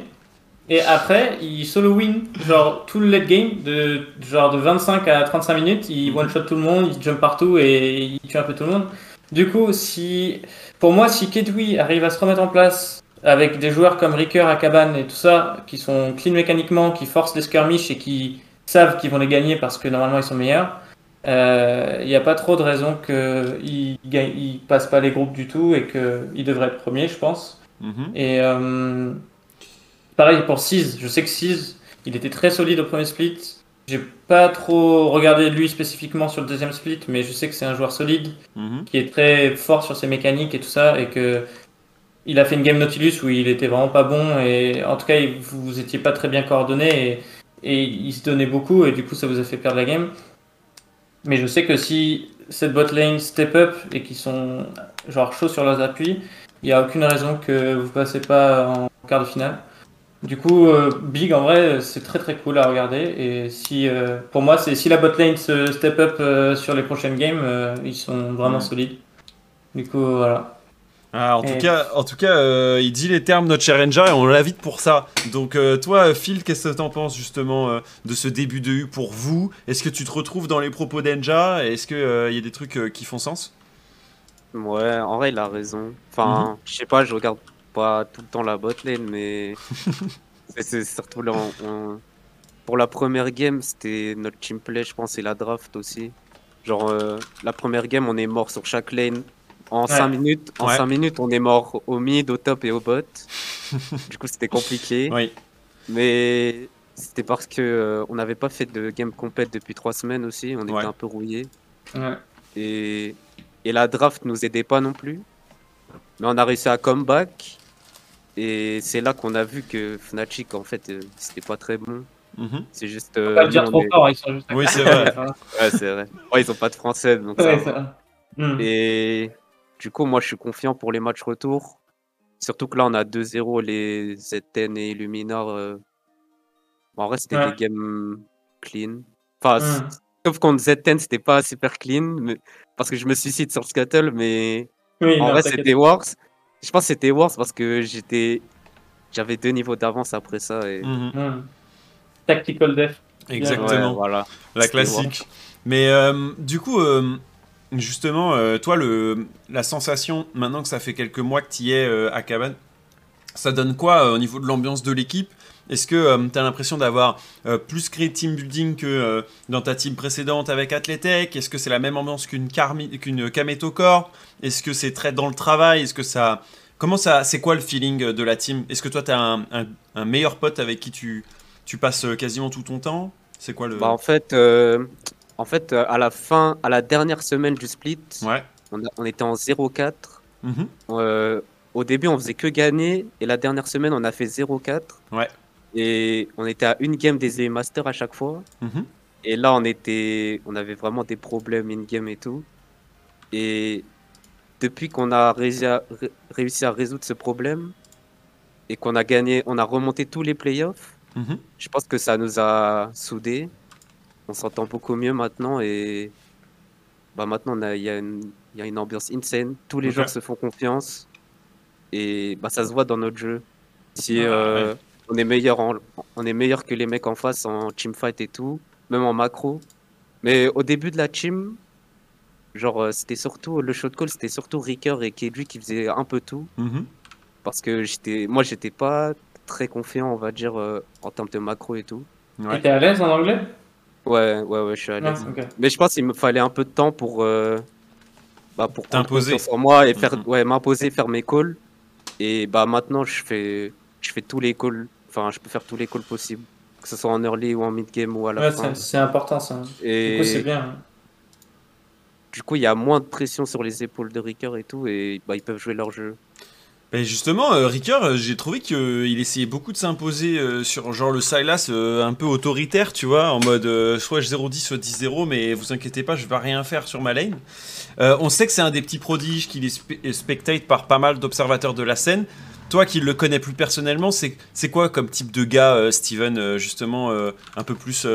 Et après, il solo win, genre tout le late game, de, genre de 25 à 35 minutes, il one shot tout le monde, il jump partout et il tue un peu tout le monde. Du coup, si, pour moi, si Kedwi arrive à se remettre en place avec des joueurs comme Ricker, Akaban et tout ça, qui sont clean mécaniquement, qui forcent les skirmishes et qui savent qu'ils vont les gagner parce que normalement ils sont meilleurs, euh, il n'y a pas trop de raison qu'ils ne passent pas les groupes du tout et qu'ils devraient être premiers, je pense. Mhm. Et, euh, pareil pour 6. Je sais que 6, il était très solide au premier split. J'ai pas trop regardé lui spécifiquement sur le deuxième split, mais je sais que c'est un joueur solide Mhm. qui est très fort sur ses mécaniques et tout ça, et que il a fait une game Nautilus où il était vraiment pas bon, et en tout cas, vous étiez pas très bien coordonné, et, et il se donnait beaucoup, et du coup, ça vous a fait perdre la game. Mais je sais que si cette bot lane step up et qu'ils sont genre chauds sur leurs appuis, il n'y a aucune raison que vous passez pas en quart de finale. Du coup, euh, Big en vrai, c'est très très cool à regarder. Et si, euh, pour moi, c'est si la bot lane se step up euh, sur les prochaines games, euh, ils sont vraiment Ouais. solides. Du coup, voilà. Ah, en, tout cas, en tout cas, euh, il dit les termes notre cher Enja et on l'invite pour ça. Donc euh, toi, Phil, qu'est-ce que t'en penses justement euh, de ce début de U pour vous? Est-ce que tu te retrouves dans les propos d'Enja? Est-ce qu'il y a des trucs euh, qui font sens? Ouais, en vrai, il a raison. Enfin, je sais pas, je regarde pas tout le temps la botlane, mais *laughs* c'est- surtout là. on- on- Pour la première game, c'était notre team play, je pense, et la draft aussi. Genre, euh, la première game, on est mort sur chaque lane. En Ouais. 5 minutes, en Ouais. minutes, on est mort au mid, au top et au bot. *laughs* du coup, c'était compliqué. Oui. Mais c'était parce que euh, on n'avait pas fait de game compète depuis 3 semaines aussi. On Ouais. était un peu rouillé. Ouais. Et, et la draft nous aidait pas non plus. Mais on a réussi à comeback. Et c'est là qu'on a vu que Fnatic, en fait, euh, c'était pas très bon. Mhm. C'est juste. Euh, pas dire trop est- fort, ils sont juste à Oui, c'est vrai. *laughs* Ouais, c'est vrai. Ouais, ils ont pas de français, donc ça Ouais, va. ça- Hmm. Et du coup, moi, je suis confiant pour les matchs retour. Surtout que là, on a 2-0 les ZN et Illuminar. euh. Bon, en vrai, c'était Ouais. des games clean. Enfin, s- sauf contre ZN, c'était pas super clean. mais- Parce que je me suicide sur Scuttle, mais Oui, en non, vrai, c'était worse. Je pense que c'était worse parce que j'étais. J'avais deux niveaux d'avance après ça. Et... Mhm. Hmm. Tactical Death. Exactement. Ouais, voilà. La classique. Mais euh, du coup, euh, justement, euh, toi, le, la sensation, maintenant que ça fait quelques mois que tu y es euh, à Cabane, ça donne quoi euh, au niveau de l'ambiance de l'équipe? Est-ce que tu as l'impression d'avoir euh, plus créé team building que euh, dans ta team précédente avec Athletech Est-ce que c'est la même ambiance qu'une qu'une Kameto Corp? Est-ce que c'est très dans le travail? Est-ce que ça... Comment ça... C'est quoi le feeling euh, de la team? Est-ce que toi, tu as un, un- un meilleur pote avec qui tu, tu passes euh, quasiment tout ton temps? C'est quoi le... Bah, en fait, euh, en fait euh, à la fin, à la dernière semaine du split, Ouais. on, a- on était en 0-4. Mhm. Euh, au début, on faisait que gagner, et la dernière semaine, on a fait 0-4. Ouais. Et on était à une game des EU Masters à chaque fois. Mhm. Et là, on était, on avait vraiment des problèmes in-game et tout. Et depuis qu'on a réussi à, résoudre ce problème et qu'on a gagné, on a remonté tous les playoffs, Mhm. je pense que ça nous a soudés. On s'entend beaucoup mieux maintenant et bah maintenant il y, a une- il y a une ambiance insane. Tous les joueurs se font confiance et bah ça se voit dans notre jeu. Si Ah, euh, on est meilleur en- on est meilleur que les mecs en face en teamfight et tout, même en macro. Mais au début de la team, genre euh, c'était surtout le shot call, c'était surtout Ricker et Kedri qui faisaient un peu tout Mhm. parce que j'étais moi j'étais pas très confiant, on va dire euh, en termes de macro et tout. Ouais. T'es à l'aise en anglais? Ouais, ouais, ouais, je suis à l'aise. Mais je pense qu'il me fallait un peu de temps pour, euh, bah, pour T'imposer. en moi et faire, Mhm. ouais, m'imposer, faire mes calls. Et bah maintenant, je fais, je fais tous les calls. Enfin, je peux faire tous les calls possibles, que ce soit en early ou en mid game ou à la Ouais, fin. c'est important ça. Du coup, c'est bien. du coup, il y a moins de pression sur les épaules de Ricker et tout, et bah, ils peuvent jouer leur jeu. Ben justement, euh, Ricker, euh, j'ai trouvé qu'il essayait beaucoup de s'imposer euh, sur genre le Silas euh, un peu autoritaire, tu vois, en mode euh, soit je 0-10, soit 10-0, mais vous inquiétez pas, je vais rien faire sur ma lane. Euh, on sait que c'est un des petits prodiges qu'il est spe- euh, spectate par pas mal d'observateurs de la scène. Toi qui le connais plus personnellement, c'est quoi comme type de gars, euh, Steven, euh, justement, euh, un peu plus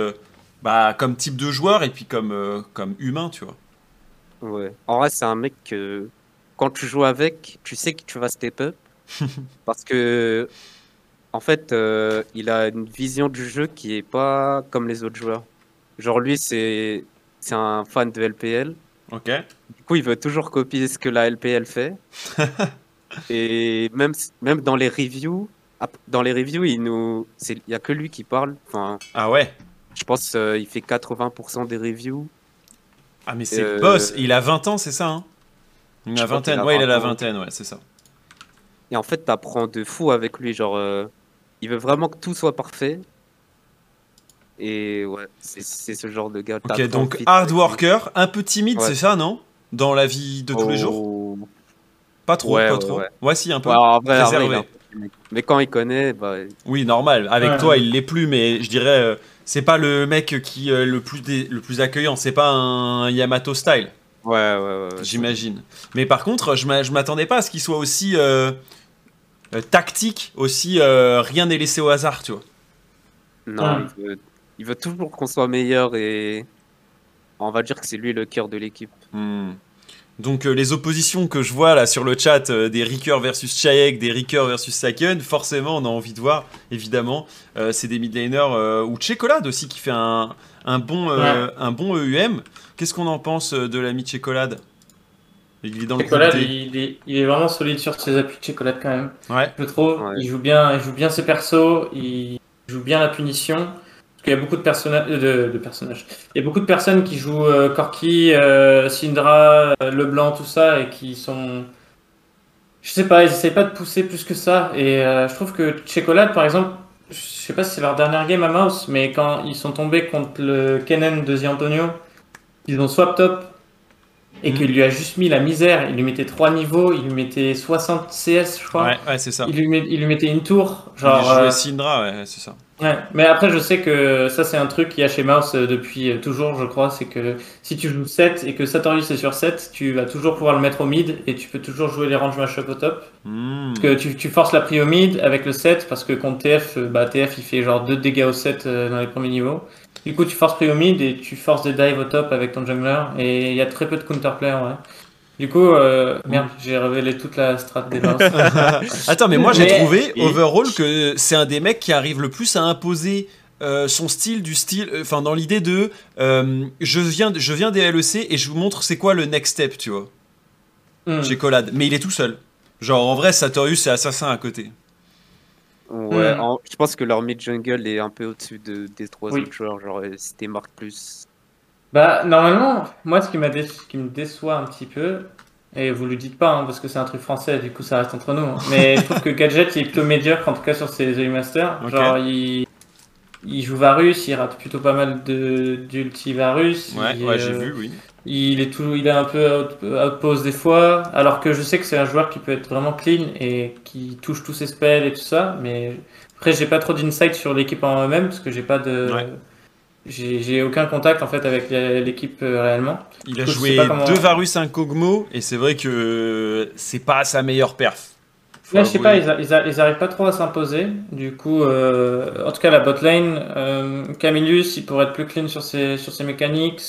bah, comme type de joueur et puis comme, comme humain, tu vois? Ouais. En vrai, c'est un mec que quand tu joues avec, tu sais que tu vas step up. *laughs* parce que, en fait, il a une vision du jeu qui est pas comme les autres joueurs. Genre, lui, c'est c'est un fan de LPL. Ok Du coup, il veut toujours copier ce que la LPL fait. *laughs* Et même, même dans les reviews, dans les reviews, il nous, il y a que lui qui parle. Enfin, Ah ouais je pense euh, il fait 80% des reviews. Ah mais c'est le Euh, boss, il a 20 ans, c'est ça hein? Il a vingtaine, a ouais, il a la 20 ans. vingtaine, ouais, c'est ça. Et en fait, t'apprends de fou avec lui. Genre, euh, il veut vraiment que tout soit parfait. Et ouais, c'est ce genre de gars. Ok, donc hard worker, un peu timide, Ouais. c'est ça, non? Dans la vie de tous les jours? Oh. Pas trop, Ouais, pas ouais, trop. ouais. Ouais, si, un peu. En vrai, vrai, réservé. Mais quand il connaît, bah, Oui, normal. Avec Ouais. toi, il l'est plus, mais je dirais, euh, c'est pas le mec qui euh, le plus dé- le plus accueillant. C'est pas un Yamato style, ouais, ouais, ouais. j'imagine. Mais par contre, je m'a- je m'attendais pas à ce qu'il soit aussi euh, euh, tactique, aussi euh, rien n'est laissé au hasard, tu vois. Non, Ouais. il, veut, il veut toujours qu'on soit meilleur et on va dire que c'est lui le cœur de l'équipe. Hmm. Donc euh, les oppositions que je vois là sur le chat euh, des Ricker versus Chayek, des Ricker versus Saken, forcément on a envie de voir, évidemment. Euh, c'est des midlaners euh, ou Checolade aussi qui fait un, un bon, euh, un bon EUM. Qu'est-ce qu'on en pense de l'ami Checolade Il est dans le Chocolade, comité. il est, il est vraiment solide sur ses appuis de Chocolade quand même. Ouais. Je trouve. Ouais. Il joue bien, il joue bien ses persos, il joue bien la punition. Parce qu'il y a beaucoup de personnages, de, de personnages. Il y a beaucoup de personnes qui jouent euh, Corky, euh, Syndra, euh, Leblanc, tout ça, et qui sont. Je sais pas, ils essayent pas de pousser plus que ça. Et euh, je trouve que Chocolade, par exemple, je sais pas si c'est leur dernière game à Mouse, mais quand ils sont tombés contre le Kennen de The Antonio, ils ont swap top et Mhm. qu'il lui a juste mis la misère. Il lui mettait 3 niveaux, il lui mettait 60 CS, je crois. Ouais, ouais, c'est ça. Il lui, met- il lui mettait une tour, Il genre. jouait euh, Syndra, ouais, c'est ça. Ouais. Mais après, je sais que ça, c'est un truc qu'il y a chez Mouse euh, depuis euh, toujours, je crois. C'est que si tu joues 7 et que Satorius est sur 7, tu vas toujours pouvoir le mettre au mid et tu peux toujours jouer les range match-up au top. Hmm. Parce que tu, tu forces la prio mid avec le 7 parce que contre TF, euh, bah, TF il fait genre 2 dégâts au 7 euh, dans les premiers niveaux. Du coup, tu forces prio mid et tu forces des dives au top avec ton jungler et il y a très peu de counterplay ouais. Du coup, euh, merde, j'ai révélé toute la strat des Mouse. *laughs* Attends, mais moi j'ai Mais- trouvé Et- overall que c'est un des mecs qui arrive le plus à imposer euh, son style du style, euh, enfin dans l'idée de euh, je viens de- je viens des LEC et je vous montre c'est quoi le next step, tu vois. Hmm. Chez Collade, mais il est tout seul. Genre en vrai, Satorius c'est assassin à côté. Ouais, Hmm. en- je pense que leur mid jungle est un peu au-dessus de, des trois Oui. autres joueurs. Genre, c'était Mark plus. Bah, normalement, moi, ce qui, m'a dé- ce qui me déçoit un petit peu, et vous le dites pas, hein, parce que c'est un truc français, du coup, ça reste entre nous, hein, mais je trouve que Gadget, il est plutôt médiocre, en tout cas sur ses EU Masters. Ok. Genre, il, il joue Varus, il rate plutôt pas mal de d'ulti Varus. Ouais, il, ouais, j'ai euh, vu, oui. Il est, tout, il est un peu out- outpost des fois, alors que je sais que c'est un joueur qui peut être vraiment clean et qui touche tous ses spells et tout ça, mais après j'ai pas trop d'insight sur l'équipe en eux-mêmes parce que j'ai pas de, Ouais. J'ai aucun contact en fait avec l'équipe euh, réellement. Il a joué comment- deux Varus, un Kog'Maw et c'est vrai que c'est pas sa meilleure perf. Faut Là, je sais pas, ils, a- ils, a- ils arrivent pas trop à s'imposer. Du coup, euh, en tout cas, la bot lane, euh, Camillus, il pourrait être plus clean sur ses, sur ses mécaniques.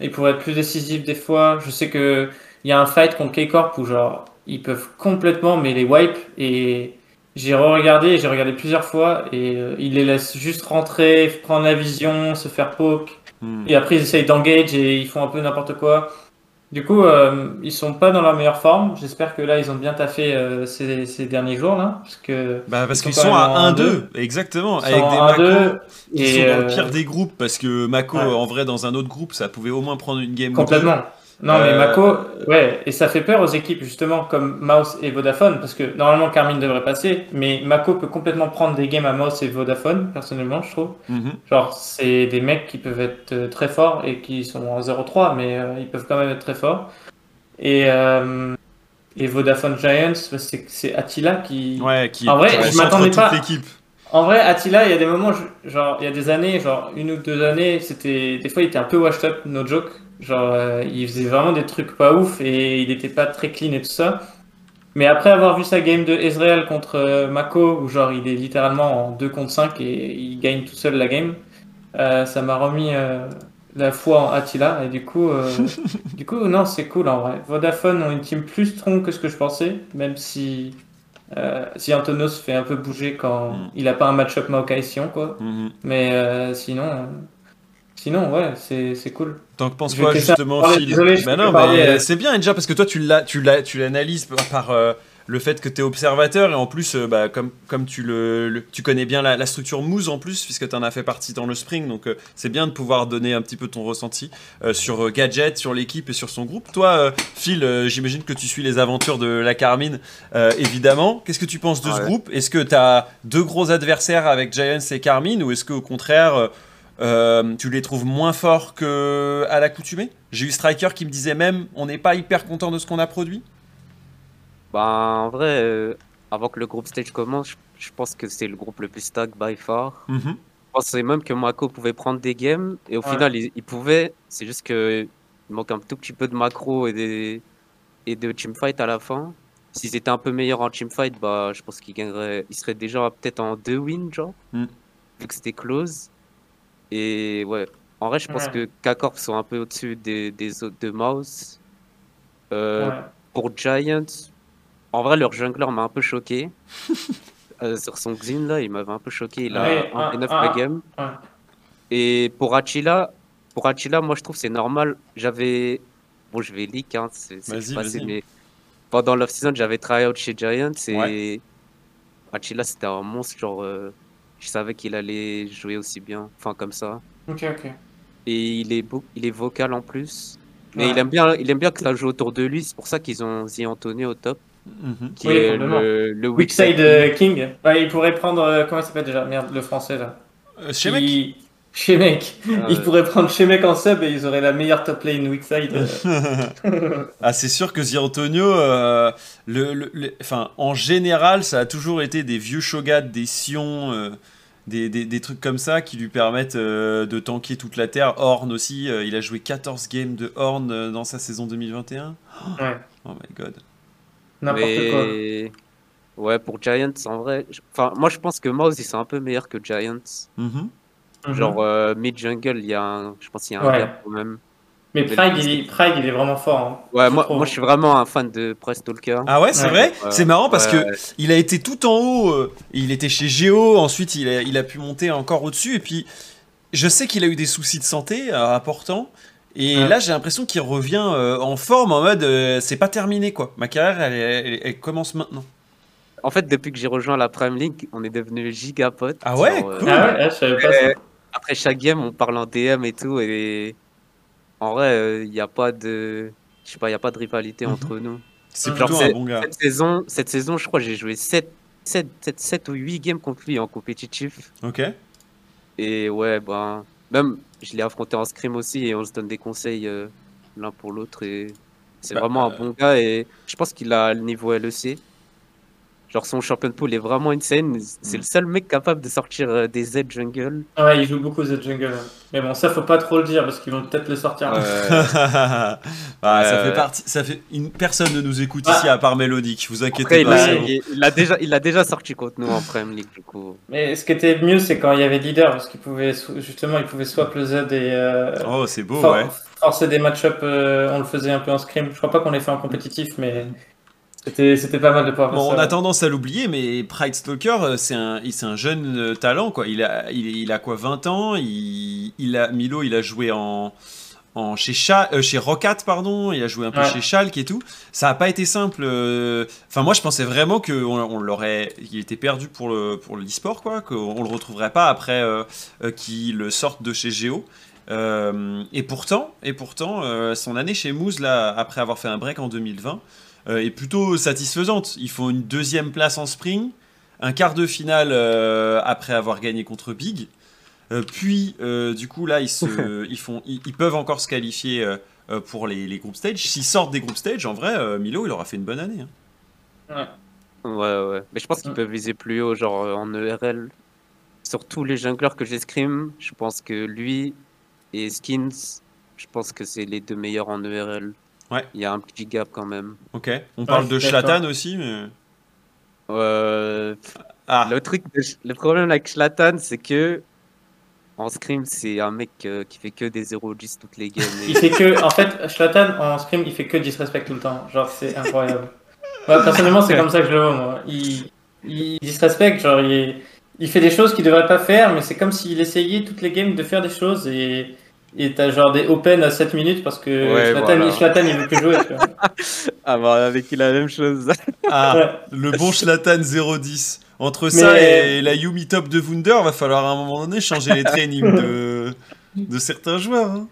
Il pourrait être plus décisif des fois. Je sais que il y a un fight contre K-Corp où, genre, ils peuvent complètement, mais les wipe. Et j'ai re-regardé, et j'ai regardé plusieurs fois, et euh, ils les laissent juste rentrer, prendre la vision, se faire poke. Hmm. Et après, ils essayent d'engage et ils font un peu n'importe quoi. Du coup, euh, ils sont pas dans leur meilleure forme. J'espère que là, ils ont bien taffé euh, ces, ces derniers jours là, parce que Bah parce Ils qu'ils sont à en 1-2, exactement, ils avec sont des Mako 1-2 qui et sont dans le euh, pire des groupes parce que Mako Ouais. en vrai dans un autre groupe ça pouvait au moins prendre une game ou deux. Non, Euh, mais Mako, ouais, et ça fait peur aux équipes justement comme Mouse et Vodafone, parce que normalement Carmine devrait passer, mais Mako peut complètement prendre des games à Mouse et Vodafone, personnellement, je trouve. Mhm. Genre, c'est des mecs qui peuvent être euh, très forts et qui sont en 0-3, mais euh, ils peuvent quand même être très forts. Et, euh, et Vodafone Giants, bah, c'est Attila qui. Ouais, qui En vrai, je m'attendais pas-. En vrai, Attila, il y a des moments, genre, il y a des années, genre une ou deux années, c'était des fois il était un peu washed up, no joke. Genre, euh, il faisait vraiment des trucs pas ouf et il était pas très clean et tout ça. Mais après avoir vu sa game de Ezreal contre euh, Mako, où genre il est littéralement en 2 contre 5 et il gagne tout seul la game, euh, ça m'a remis euh, la foi en Attila. Et du coup, *laughs* du coup, non, c'est cool en vrai. Vodafone ont une team plus strong que ce que je pensais, même si si Antonos se fait un peu bouger quand Mm. il a pas un match-up Maokai Sion, quoi. Mhm. Mais sinon, sinon, ouais, c'est c'est cool. Vais te faire justement parler, Phil désolé, Bah peux non, mais euh. c'est bien déjà parce que toi tu l'as, tu l'as, tu l'analyses par, par, euh, le fait que tu es observateur et en plus, euh, bah, comme, comme tu, le, le- tu connais bien la, la structure Mousse en plus, puisque tu en as fait partie dans le Spring, donc euh, c'est bien de pouvoir donner un petit peu ton ressenti euh, sur euh, Gadget, sur l'équipe et sur son groupe. Toi, euh, Phil, euh, j'imagine que tu suis les aventures de la Carmine, euh, évidemment. Qu'est-ce que tu penses de ce Ouais. groupe? Est-ce que tu as deux gros adversaires avec Giants et Carmine ou est-ce qu'au contraire, euh, tu les trouves moins forts qu'à l'accoutumée? J'ai eu Striker qui me disait même on n'est pas hyper content de ce qu'on a produit? Bah, en vrai, euh, avant que le groupe stage commence, je, je pense que c'est le groupe le plus stack by far. Mhm. Je pensais même que Mako pouvait prendre des games et au Ouais. final il, il pouvait. C'est juste que il manque un tout petit peu de macro et, des, et de teamfight à la fin. S'ils étaient un peu meilleurs en teamfight, bah, je pense qu'ils gagneraient. Ils seraient déjà peut-être en deux wins, genre, Mm. vu que c'était close. Et ouais, en vrai, je pense Ouais. que K-Corp sont un peu au-dessus des, des autres de Mouse. Euh, Ouais. pour Giants, en vrai, leur jungler m'a un peu choqué. *laughs* Euh, sur son Xin, là, il m'avait un peu choqué. Il a Ouais, 1 v 9 un- la un- game. ouais. Et pour Achila, pour Achila, moi, je trouve c'est normal. J'avais. Bon, je vais leak, hein, c'est passé, mais pendant l'off-season, j'avais try out chez Giants et Ouais. Achila, c'était un monstre. Genre, euh, je savais qu'il allait jouer aussi bien. Enfin, comme ça. Ok, ok. Et il est, beau- il est vocal en plus. Mais Ouais. il aime bien, il aime bien que ça joue autour de lui. C'est pour ça qu'ils ont Zi Antonio au top, Mhm. qui Oui, est le, le weak Weakside side euh, king. Ouais, il pourrait prendre. euh, comment il s'appelle déjà? Merde, le français là. Euh, chez mec Il- Shemek. Ah, Il ouais. pourrait prendre Shemek en sub et ils auraient la meilleure top lane Weakside. euh. *laughs* Ah, c'est sûr que Zi Antonio, euh, le, le- le- enfin, en général, ça a toujours été des vieux Shogat, des Sion, euh, des, des- des trucs comme ça qui lui permettent euh, de tanker toute la terre. Horn aussi, euh, il a joué 14 games de Horn euh, dans sa saison 2021. Ouais. Oh my god. N'importe quoi. Ouais, pour Giants, en vrai, enfin, moi je pense que Mouse ils sont un peu meilleurs que Giants. Mhm. Mhm. Genre euh, mid jungle, il y a, un, je pense qu'il y a un Ouais. gap quand même. Mais Pride, il, Pride, il est vraiment fort. hein. Ouais, moi, moi je suis vraiment un fan de Press Talker. Ah ouais, c'est Ouais. vrai Ouais. C'est marrant parce Ouais. que il a été tout en haut. euh, il était chez Géo, ensuite il a, il a pu monter encore au-dessus. Et puis, je sais qu'il a eu des soucis de santé euh, importants. Et Ouais. là, j'ai l'impression qu'il revient euh, en forme, en mode euh, c'est pas terminé quoi. Ma carrière, elle, elle- elle commence maintenant. En fait, depuis que j'ai rejoint la Prime League, on est devenu giga potes. Ah ouais, Genre, euh, cool. Ah ouais, après chaque game, on parle en DM et tout. Et en vrai, il n'y a pas de, je sais pas, il a pas de rivalité Mhm. entre nous. C'est plutôt un bon gars. Cette saison, cette saison, je crois, que j'ai joué 7, 7, 7, 7 ou 8 games contre lui en compétitif. Ok. Et ouais, ben, même, je l'ai affronté en scrim aussi et on se donne des conseils euh, l'un pour l'autre. Et c'est Bah, vraiment euh, un bon gars et je pense qu'il a le niveau LEC. Genre, son champion de pool est vraiment insane. C'est Mm. le seul mec capable de sortir euh, des Z jungle. Ouais, il joue beaucoup The Jungle. Mais bon, ça, faut pas trop le dire parce qu'ils vont peut-être le sortir. *laughs* Ça Ouais, fait partie. Ça fait une personne ne nous écoute Ah. ici à part Mélodique. Vous inquiétez après, il pas. a, c'est bon. il, il a déjà, il a déjà sorti contre nous en Prime League, du coup. Mais ce qui était mieux, c'est quand il y avait leader parce qu'il pouvait justement, il pouvait swap le Z et euh, Oh, c'est beau, for- ouais. forcer des match-up. euh, on le faisait un peu en scrim. Je crois pas qu'on l'ait fait en compétitif, mais c'était pas mal de pouvoir Bon, on a tendance à l'oublier, mais Pride Stalker, euh, c'est un, il- un jeune euh, talent, quoi. Il a, il, il a quoi, 20 ans? Il, il a, Milo, il a joué en, en chez, Cha- euh, chez Rocket, pardon. Il a joué un peu Ouais. chez Schalke et tout. Ça a pas été simple. Enfin, moi, je pensais vraiment qu'on on l'aurait, qu'il était perdu pour le, pour l'e-sport, quoi. Qu'on le retrouverait pas après euh, qu'il sorte de chez Géo. Euh, et pourtant, et pourtant son année chez Moose, là, après avoir fait un break en 2020, euh, est plutôt satisfaisante. Ils font une deuxième place en spring, un quart de finale euh, après avoir gagné contre Big. Euh, puis, euh, du coup, là, ils, se, *laughs* ils, font, ils, ils peuvent encore se qualifier euh, euh, pour les, les group stage. S'ils sortent des group stage, en vrai, euh, Milo, il aura fait une bonne année. hein. Ouais, ouais. Mais je pense qu'ils peuvent viser plus haut, genre euh, en ERL. Sur tous les junglers que j'ai scrim, je pense que lui et Skins, je pense que c'est les deux meilleurs en ERL. Ouais. Il y a un petit gap quand même. Ok. On parle je de. Schlatan aussi, mais. Euh, Ah, le truc, de le problème avec Schlatan, c'est que en scrim, c'est un mec euh, qui fait que des 0-10 toutes les games. et- Il fait que, en fait, Schlatan en scrim, il fait que disrespect tout le temps. Genre, c'est incroyable. *laughs* Moi, personnellement, c'est comme ça que je le vois, moi. Il, il disrespect, genre, il, il fait des choses qu'il devrait pas faire, mais c'est comme s'il essayait toutes les games de faire des choses et et t'as genre des open à 7 minutes parce que Ouais, voilà. Il veut plus jouer. tu vois. *laughs* Ah bah avec qui la même chose. *laughs* Ah, Ouais. le bon Schlatan 0-10. Entre ça Mais- et la Yumi Top de Wunder, va falloir à un moment donné changer les trainings de, de certains joueurs. hein.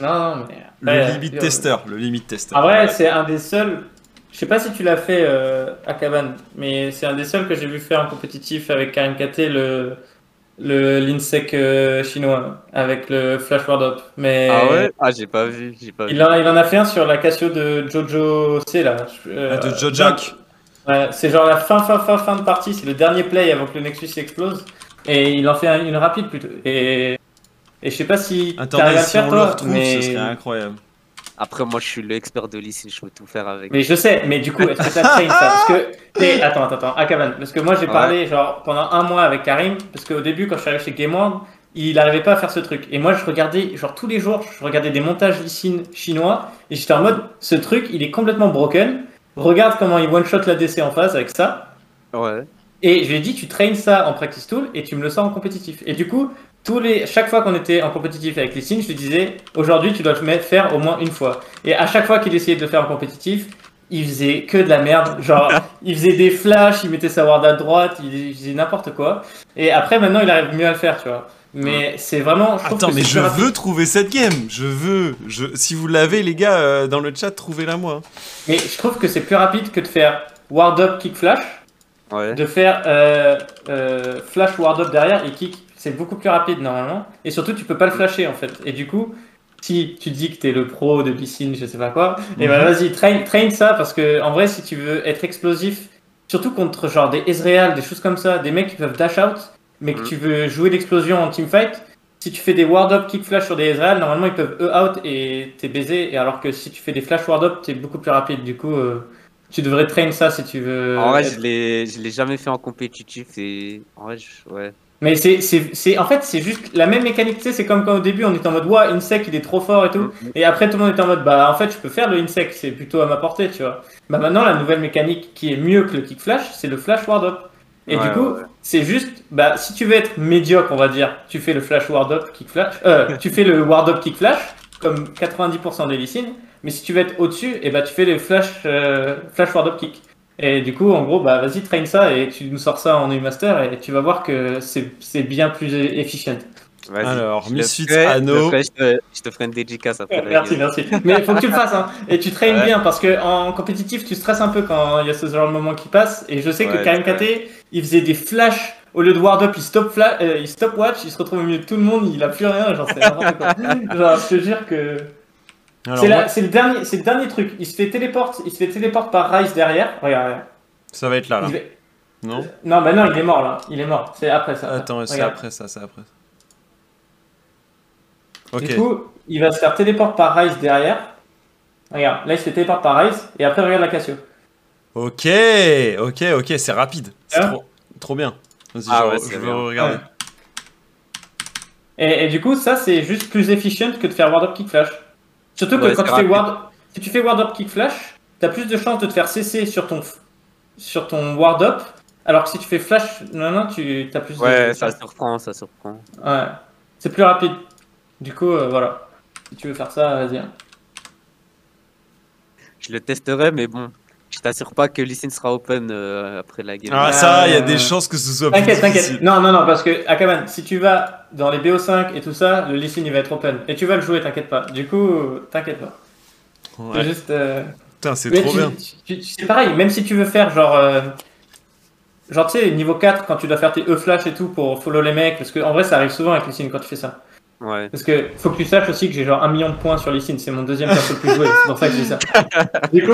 Non, non, mais. Le limit euh, tester, le limit tester. En vrai, c'est un des seuls. Je sais pas si tu l'as fait euh, à Caban, mais c'est un des seuls que j'ai vu faire en compétitif avec Karim KT, le, le l'INSEC euh, chinois, avec le Flash Ward Up. Mais Ah ouais? Ah j'ai pas vu, j'ai pas vu. il, en, il en a fait un sur la Casio de Jojo C là. Euh, Ah, de Jojak Ouais, c'est genre la fin, fin, fin, fin de partie, c'est le dernier play avant que le Nexus explose. Et il en fait un- une rapide plutôt. Et, et je sais pas si Attendez, t'arrives à le si faire on toi, le retrouve, mais... ce serait incroyable. Après moi je suis l'expert de lycée, je peux tout faire avec. Mais je sais, mais du coup, est-ce que t'as train ça? Parce que. *laughs* Attends, attends, attends, Akavan. Parce que moi j'ai Ouais. parlé genre pendant un mois avec Karim, parce qu'au début, quand je suis arrivé chez Game World, il n'arrivait pas à faire ce truc. Et moi je regardais, genre tous les jours, je regardais des montages Lee chinois, et j'étais en mode, ce truc il est complètement broken. Regarde comment il one-shot la DC en face avec ça. Ouais. Et je lui ai dit, tu traînes ça en practice tool et tu me le sors en compétitif. Et du coup, tous les, chaque fois qu'on était en compétitif avec les signes, je lui disais, aujourd'hui, tu dois le mettre- faire au moins une fois. Et à chaque fois qu'il essayait de le faire en compétitif, il faisait que de la merde. Genre, *laughs* il faisait des flashs, il mettait sa ward à droite, il, faisait n'importe quoi. Et après, maintenant, il arrive mieux à le faire, tu vois. Mais c'est vraiment. Je Attends, mais je rapide. veux trouver cette game. Je veux. Je... Si vous l'avez, les gars, euh, dans le chat, trouvez-la moi. Mais je trouve que c'est plus rapide que de faire ward up, kick flash. Ouais. de faire euh, euh, flash ward up derrière et kick. C'est beaucoup plus rapide normalement. Et surtout, tu peux pas le flasher en fait. Et du coup, si tu dis que t'es le pro de piscine, je sais pas quoi, et ben Mhm. vas-y, train, train ça parce que en vrai, si tu veux être explosif, surtout contre genre des Ezreal, des choses comme ça, des mecs qui peuvent dash out, mais que Mhm. tu veux jouer l'explosion en teamfight, si tu fais des ward up kick flash sur des Ezreal, normalement ils peuvent E out et t'es baisé. Et alors que si tu fais des flash ward up, t'es beaucoup plus rapide. Du coup, euh, tu devrais train ça si tu veux. En vrai être- je l'ai je l'ai jamais fait en compétitif et en vrai je... ouais. Mais c'est, c'est, c'est, en fait, c'est juste la même mécanique, tu sais, c'est comme quand au début on était en mode, ouah, Insec il est trop fort et tout. Mhm. Et après tout le monde était en mode, bah en fait, je peux faire le Insec, c'est plutôt à ma portée, tu vois. Bah maintenant, la nouvelle mécanique qui est mieux que le kick flash, c'est le flash ward up. Et Ouais, du coup, ouais, c'est juste, bah si tu veux être médiocre, on va dire, tu fais le flash ward up, kick flash, euh, *laughs* tu fais le ward up, kick flash, comme 90% des lycines. Mais si tu veux être au-dessus, et bah tu fais le flash, euh, flash ward up kick. Et du coup, en gros, bah vas-y, train ça et tu nous sors ça en U-Master et tu vas voir que c'est bien plus efficient. Alors, Misfits Anno. Je te, je te ferai une dédicace après Merci, merci. Mais faut que tu le fasses, hein. Et tu traînes Ouais. bien parce que en compétitif, tu stresses un peu quand il y a ce genre de moment qui passe. Et je sais que Ouais, Karim KT, il faisait des flashs. Au lieu de ward up, il stop, euh, il stop watch, il se retrouve au milieu de tout le monde, il a plus rien, genre c'est n'importe quoi. *laughs* Genre, je te jure que. C'est moi, le, dernier, c'est le dernier truc. Il se fait téléporte, il se fait téléporte par Rice derrière. Regarde, regarde. ça va être là, là. Non Non, bah non, il est mort là. Il est mort. C'est après ça. Attends, c'est après ça, c'est après. Ok. Du coup, il va se faire téléporte par Rice derrière. Regarde, là il se fait téléporte par Rice. Et après, regarde la Cassio. Ok, ok, ok, c'est rapide. C'est Hein trop, trop bien. Vas-y, Ah je, ouais, je bien. regarder. Ouais. Et, et du coup, ça c'est juste plus efficient que de faire ward up kick flash. Surtout que Ouais, quand tu fais ward, si tu fais ward up kick flash, t'as plus de chances de te faire cesser sur ton sur ton ward up. Alors que si tu fais flash, non non, tu as plus Ouais, de ça surprend, ça surprend. Ouais, c'est plus rapide. Du coup, euh, voilà. Si tu veux faire ça, vas-y. hein. Je le testerai, mais bon, je t'assure pas que Lysine sera open euh, après la game. Ah, ça, il y a Euh, des chances que ce soit plus T'inquiète, t'inquiète. Non, non, non, parce que Akaman, si tu vas dans les BO5 et tout ça, le listing il va être open. Et tu vas le jouer, t'inquiète pas. Du coup, t'inquiète pas. C'est Ouais. juste. euh, Putain, c'est mais trop tu- bien. tu- tu- C'est pareil, même si tu veux faire genre. euh, Genre, tu sais, niveau 4, quand tu dois faire tes E-flash et tout pour follow les mecs, parce que en vrai, ça arrive souvent avec Lysine quand tu fais ça. Ouais. Parce que faut que tu saches aussi que j'ai genre un million de points sur Lysine, c'est mon deuxième perso le plus joué, c'est pour ça que j'ai ça. *laughs* Du coup,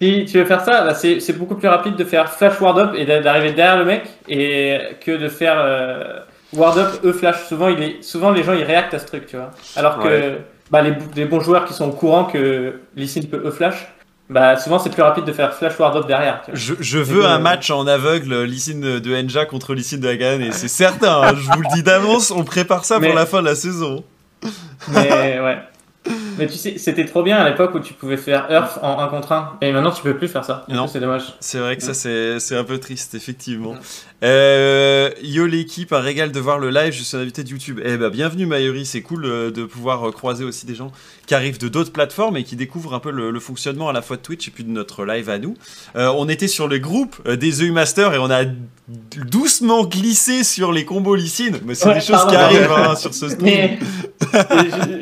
si tu veux faire ça, bah, c'est beaucoup plus rapide de faire flash ward up et d'a- d'arriver derrière le mec et que de faire euh, ward up e flash. Souvent, il est, souvent les gens ils réactent à ce truc, tu vois. Alors que Ouais. bah, les, bons joueurs qui sont au courant que Lysine peut e flash, bah souvent c'est plus rapide de faire flash ward up derrière. Tu vois. Je, je veux un match en aveugle, Lysine de Enja contre Lysine de Hagan, et c'est certain, hein, je vous le dis d'avance, on prépare ça Mais- pour la fin de la saison. Mais ouais. *laughs* Mais tu sais, c'était trop bien à l'époque où tu pouvais faire Earth en 1 contre 1. Et maintenant, tu peux plus faire ça. Non. C'est dommage. C'est vrai que ça, Ouais. c'est un peu triste, effectivement. Euh, yo l'équipe, un régal de voir le live, je suis un invité de YouTube. Eh ben, bienvenue Mayuri, c'est cool euh, de pouvoir euh, croiser aussi des gens qui arrivent de d'autres plateformes et qui découvrent un peu le, le fonctionnement à la fois de Twitch et puis de notre live à nous. Euh, on était sur le groupe des EU Masters et on a doucement glissé sur les combos Lysine, mais c'est Ouais, des choses pardon. qui arrivent hein, sur ce stream. Mais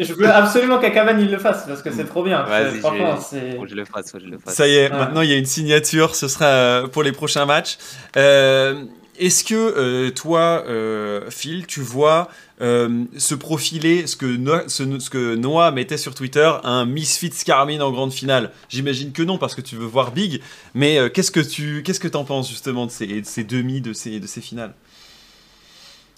je, je veux absolument qu'Akaban il le fasse parce que c'est trop bien. Franchement, je- c'est. Faut que je le fasse, faut que je le fasse. Ça y est, Ouais. maintenant il y a une signature, ce sera pour les prochains matchs. Euh, Est-ce que euh, toi, euh, Phil, tu vois euh, se profiler ce que, No- ce, ce que Noah mettait sur Twitter, un Misfits Carmine en grande finale? J'imagine que non, parce que tu veux voir Big, mais qu'est-ce que tu qu'est-ce que en penses justement de ces, de ces demi, de ces, de ces finales?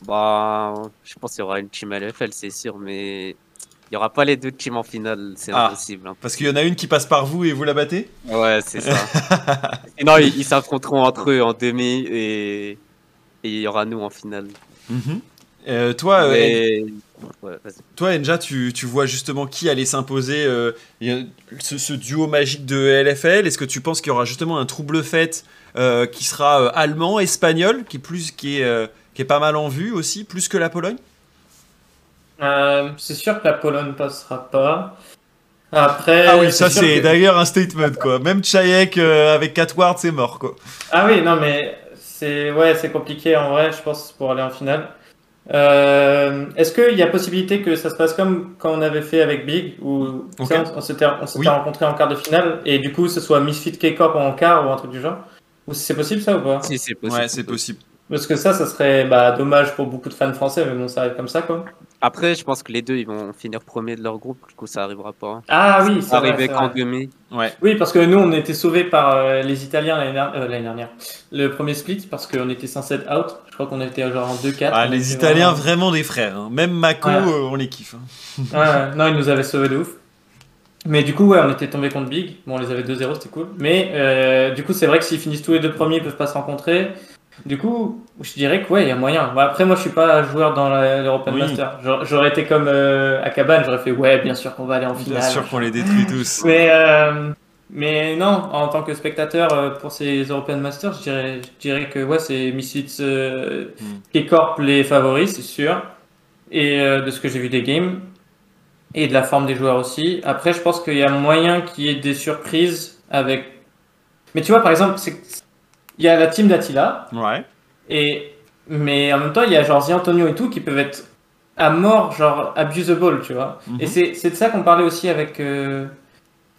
Bah, je pense qu'il y aura une team LFL, c'est sûr, mais il n'y aura pas les deux teams en finale, c'est Ah. impossible. hein. Parce qu'il y en a une qui passe par vous et vous la battez? Ouais, c'est ça. *laughs* Ils ils s'affronteront entre eux en demi et et il y aura nous en finale. Mhm. Euh, Toi, euh, Mais-. Toi, Enja, tu, tu vois justement qui allait s'imposer euh, ce, ce duo magique de LFL Est-ce que tu penses qu'il y aura justement un trouble fait euh, qui sera euh, allemand, espagnol, qui est, plus, qui, est, euh, qui est pas mal en vue aussi, plus que la Pologne? Euh, c'est sûr que la Pologne passera pas. Après. Ah oui, ça c'est que- d'ailleurs un statement quoi. Même Chayek euh, avec 4 wards, c'est mort quoi. Ah oui, non, mais c'est ouais, c'est compliqué en vrai, je pense, pour aller en finale. Euh, Est-ce qu'il y a possibilité que ça se passe comme quand on avait fait avec Big, où on, on s'était Oui. rencontrés en quart de finale, et du coup, ce soit Misfit K-Corp en quart ou un truc du genre? Ou c'est possible ça ou pas? Si, c'est possible. Ouais, c'est possible. Parce que ça, ça serait bah, dommage pour beaucoup de fans français, mais bon, ça arrive comme ça, quoi. Après, je pense que les deux, ils vont finir premier de leur groupe, du coup, ça arrivera pas. Ah oui, Ça arriver qu'en demi. Ouais. Oui, parce que nous, on était sauvés par euh, les Italiens l'année euh, l'année dernière. Le premier split, parce qu'on était 5-7 out. Je crois qu'on était genre en 2-4. Ah, les Italiens, vraiment- vraiment des frères. hein. Même Mako, Ouais. euh, on les kiffe. hein. Ouais, non, ils nous avaient sauvés de ouf. Mais du coup, ouais, on était tombé contre Big. Bon, on les avait 2-0, c'était cool. Mais euh, du coup, c'est vrai que s'ils finissent tous les deux premiers, ils peuvent pas se rencontrer. Du coup, je dirais que ouais, il y a moyen. Bon, après, moi, je suis pas joueur dans l'European Oui. Master. J'aurais- été comme euh, Akaban, j'aurais fait ouais, bien sûr qu'on va aller en finale. Bien sûr qu'on les détruit tous. *laughs* Mais, euh, mais non, en tant que spectateur euh, pour ces European Masters, je dirais, je dirais que ouais, c'est Misfits euh, Mm. K-Corp les favoris, c'est sûr. Et euh, de ce que j'ai vu des games. Et de la forme des joueurs aussi. Après, je pense qu'il y a moyen qu'il y ait des surprises avec. Mais tu vois, par exemple, c'est- il y a la team d'Attila. Ouais. Et, mais en même temps, il y a genre The Antonio et tout qui peuvent être à mort, genre abusable, tu vois. Mhm. Et c'est de ça qu'on parlait aussi avec. euh,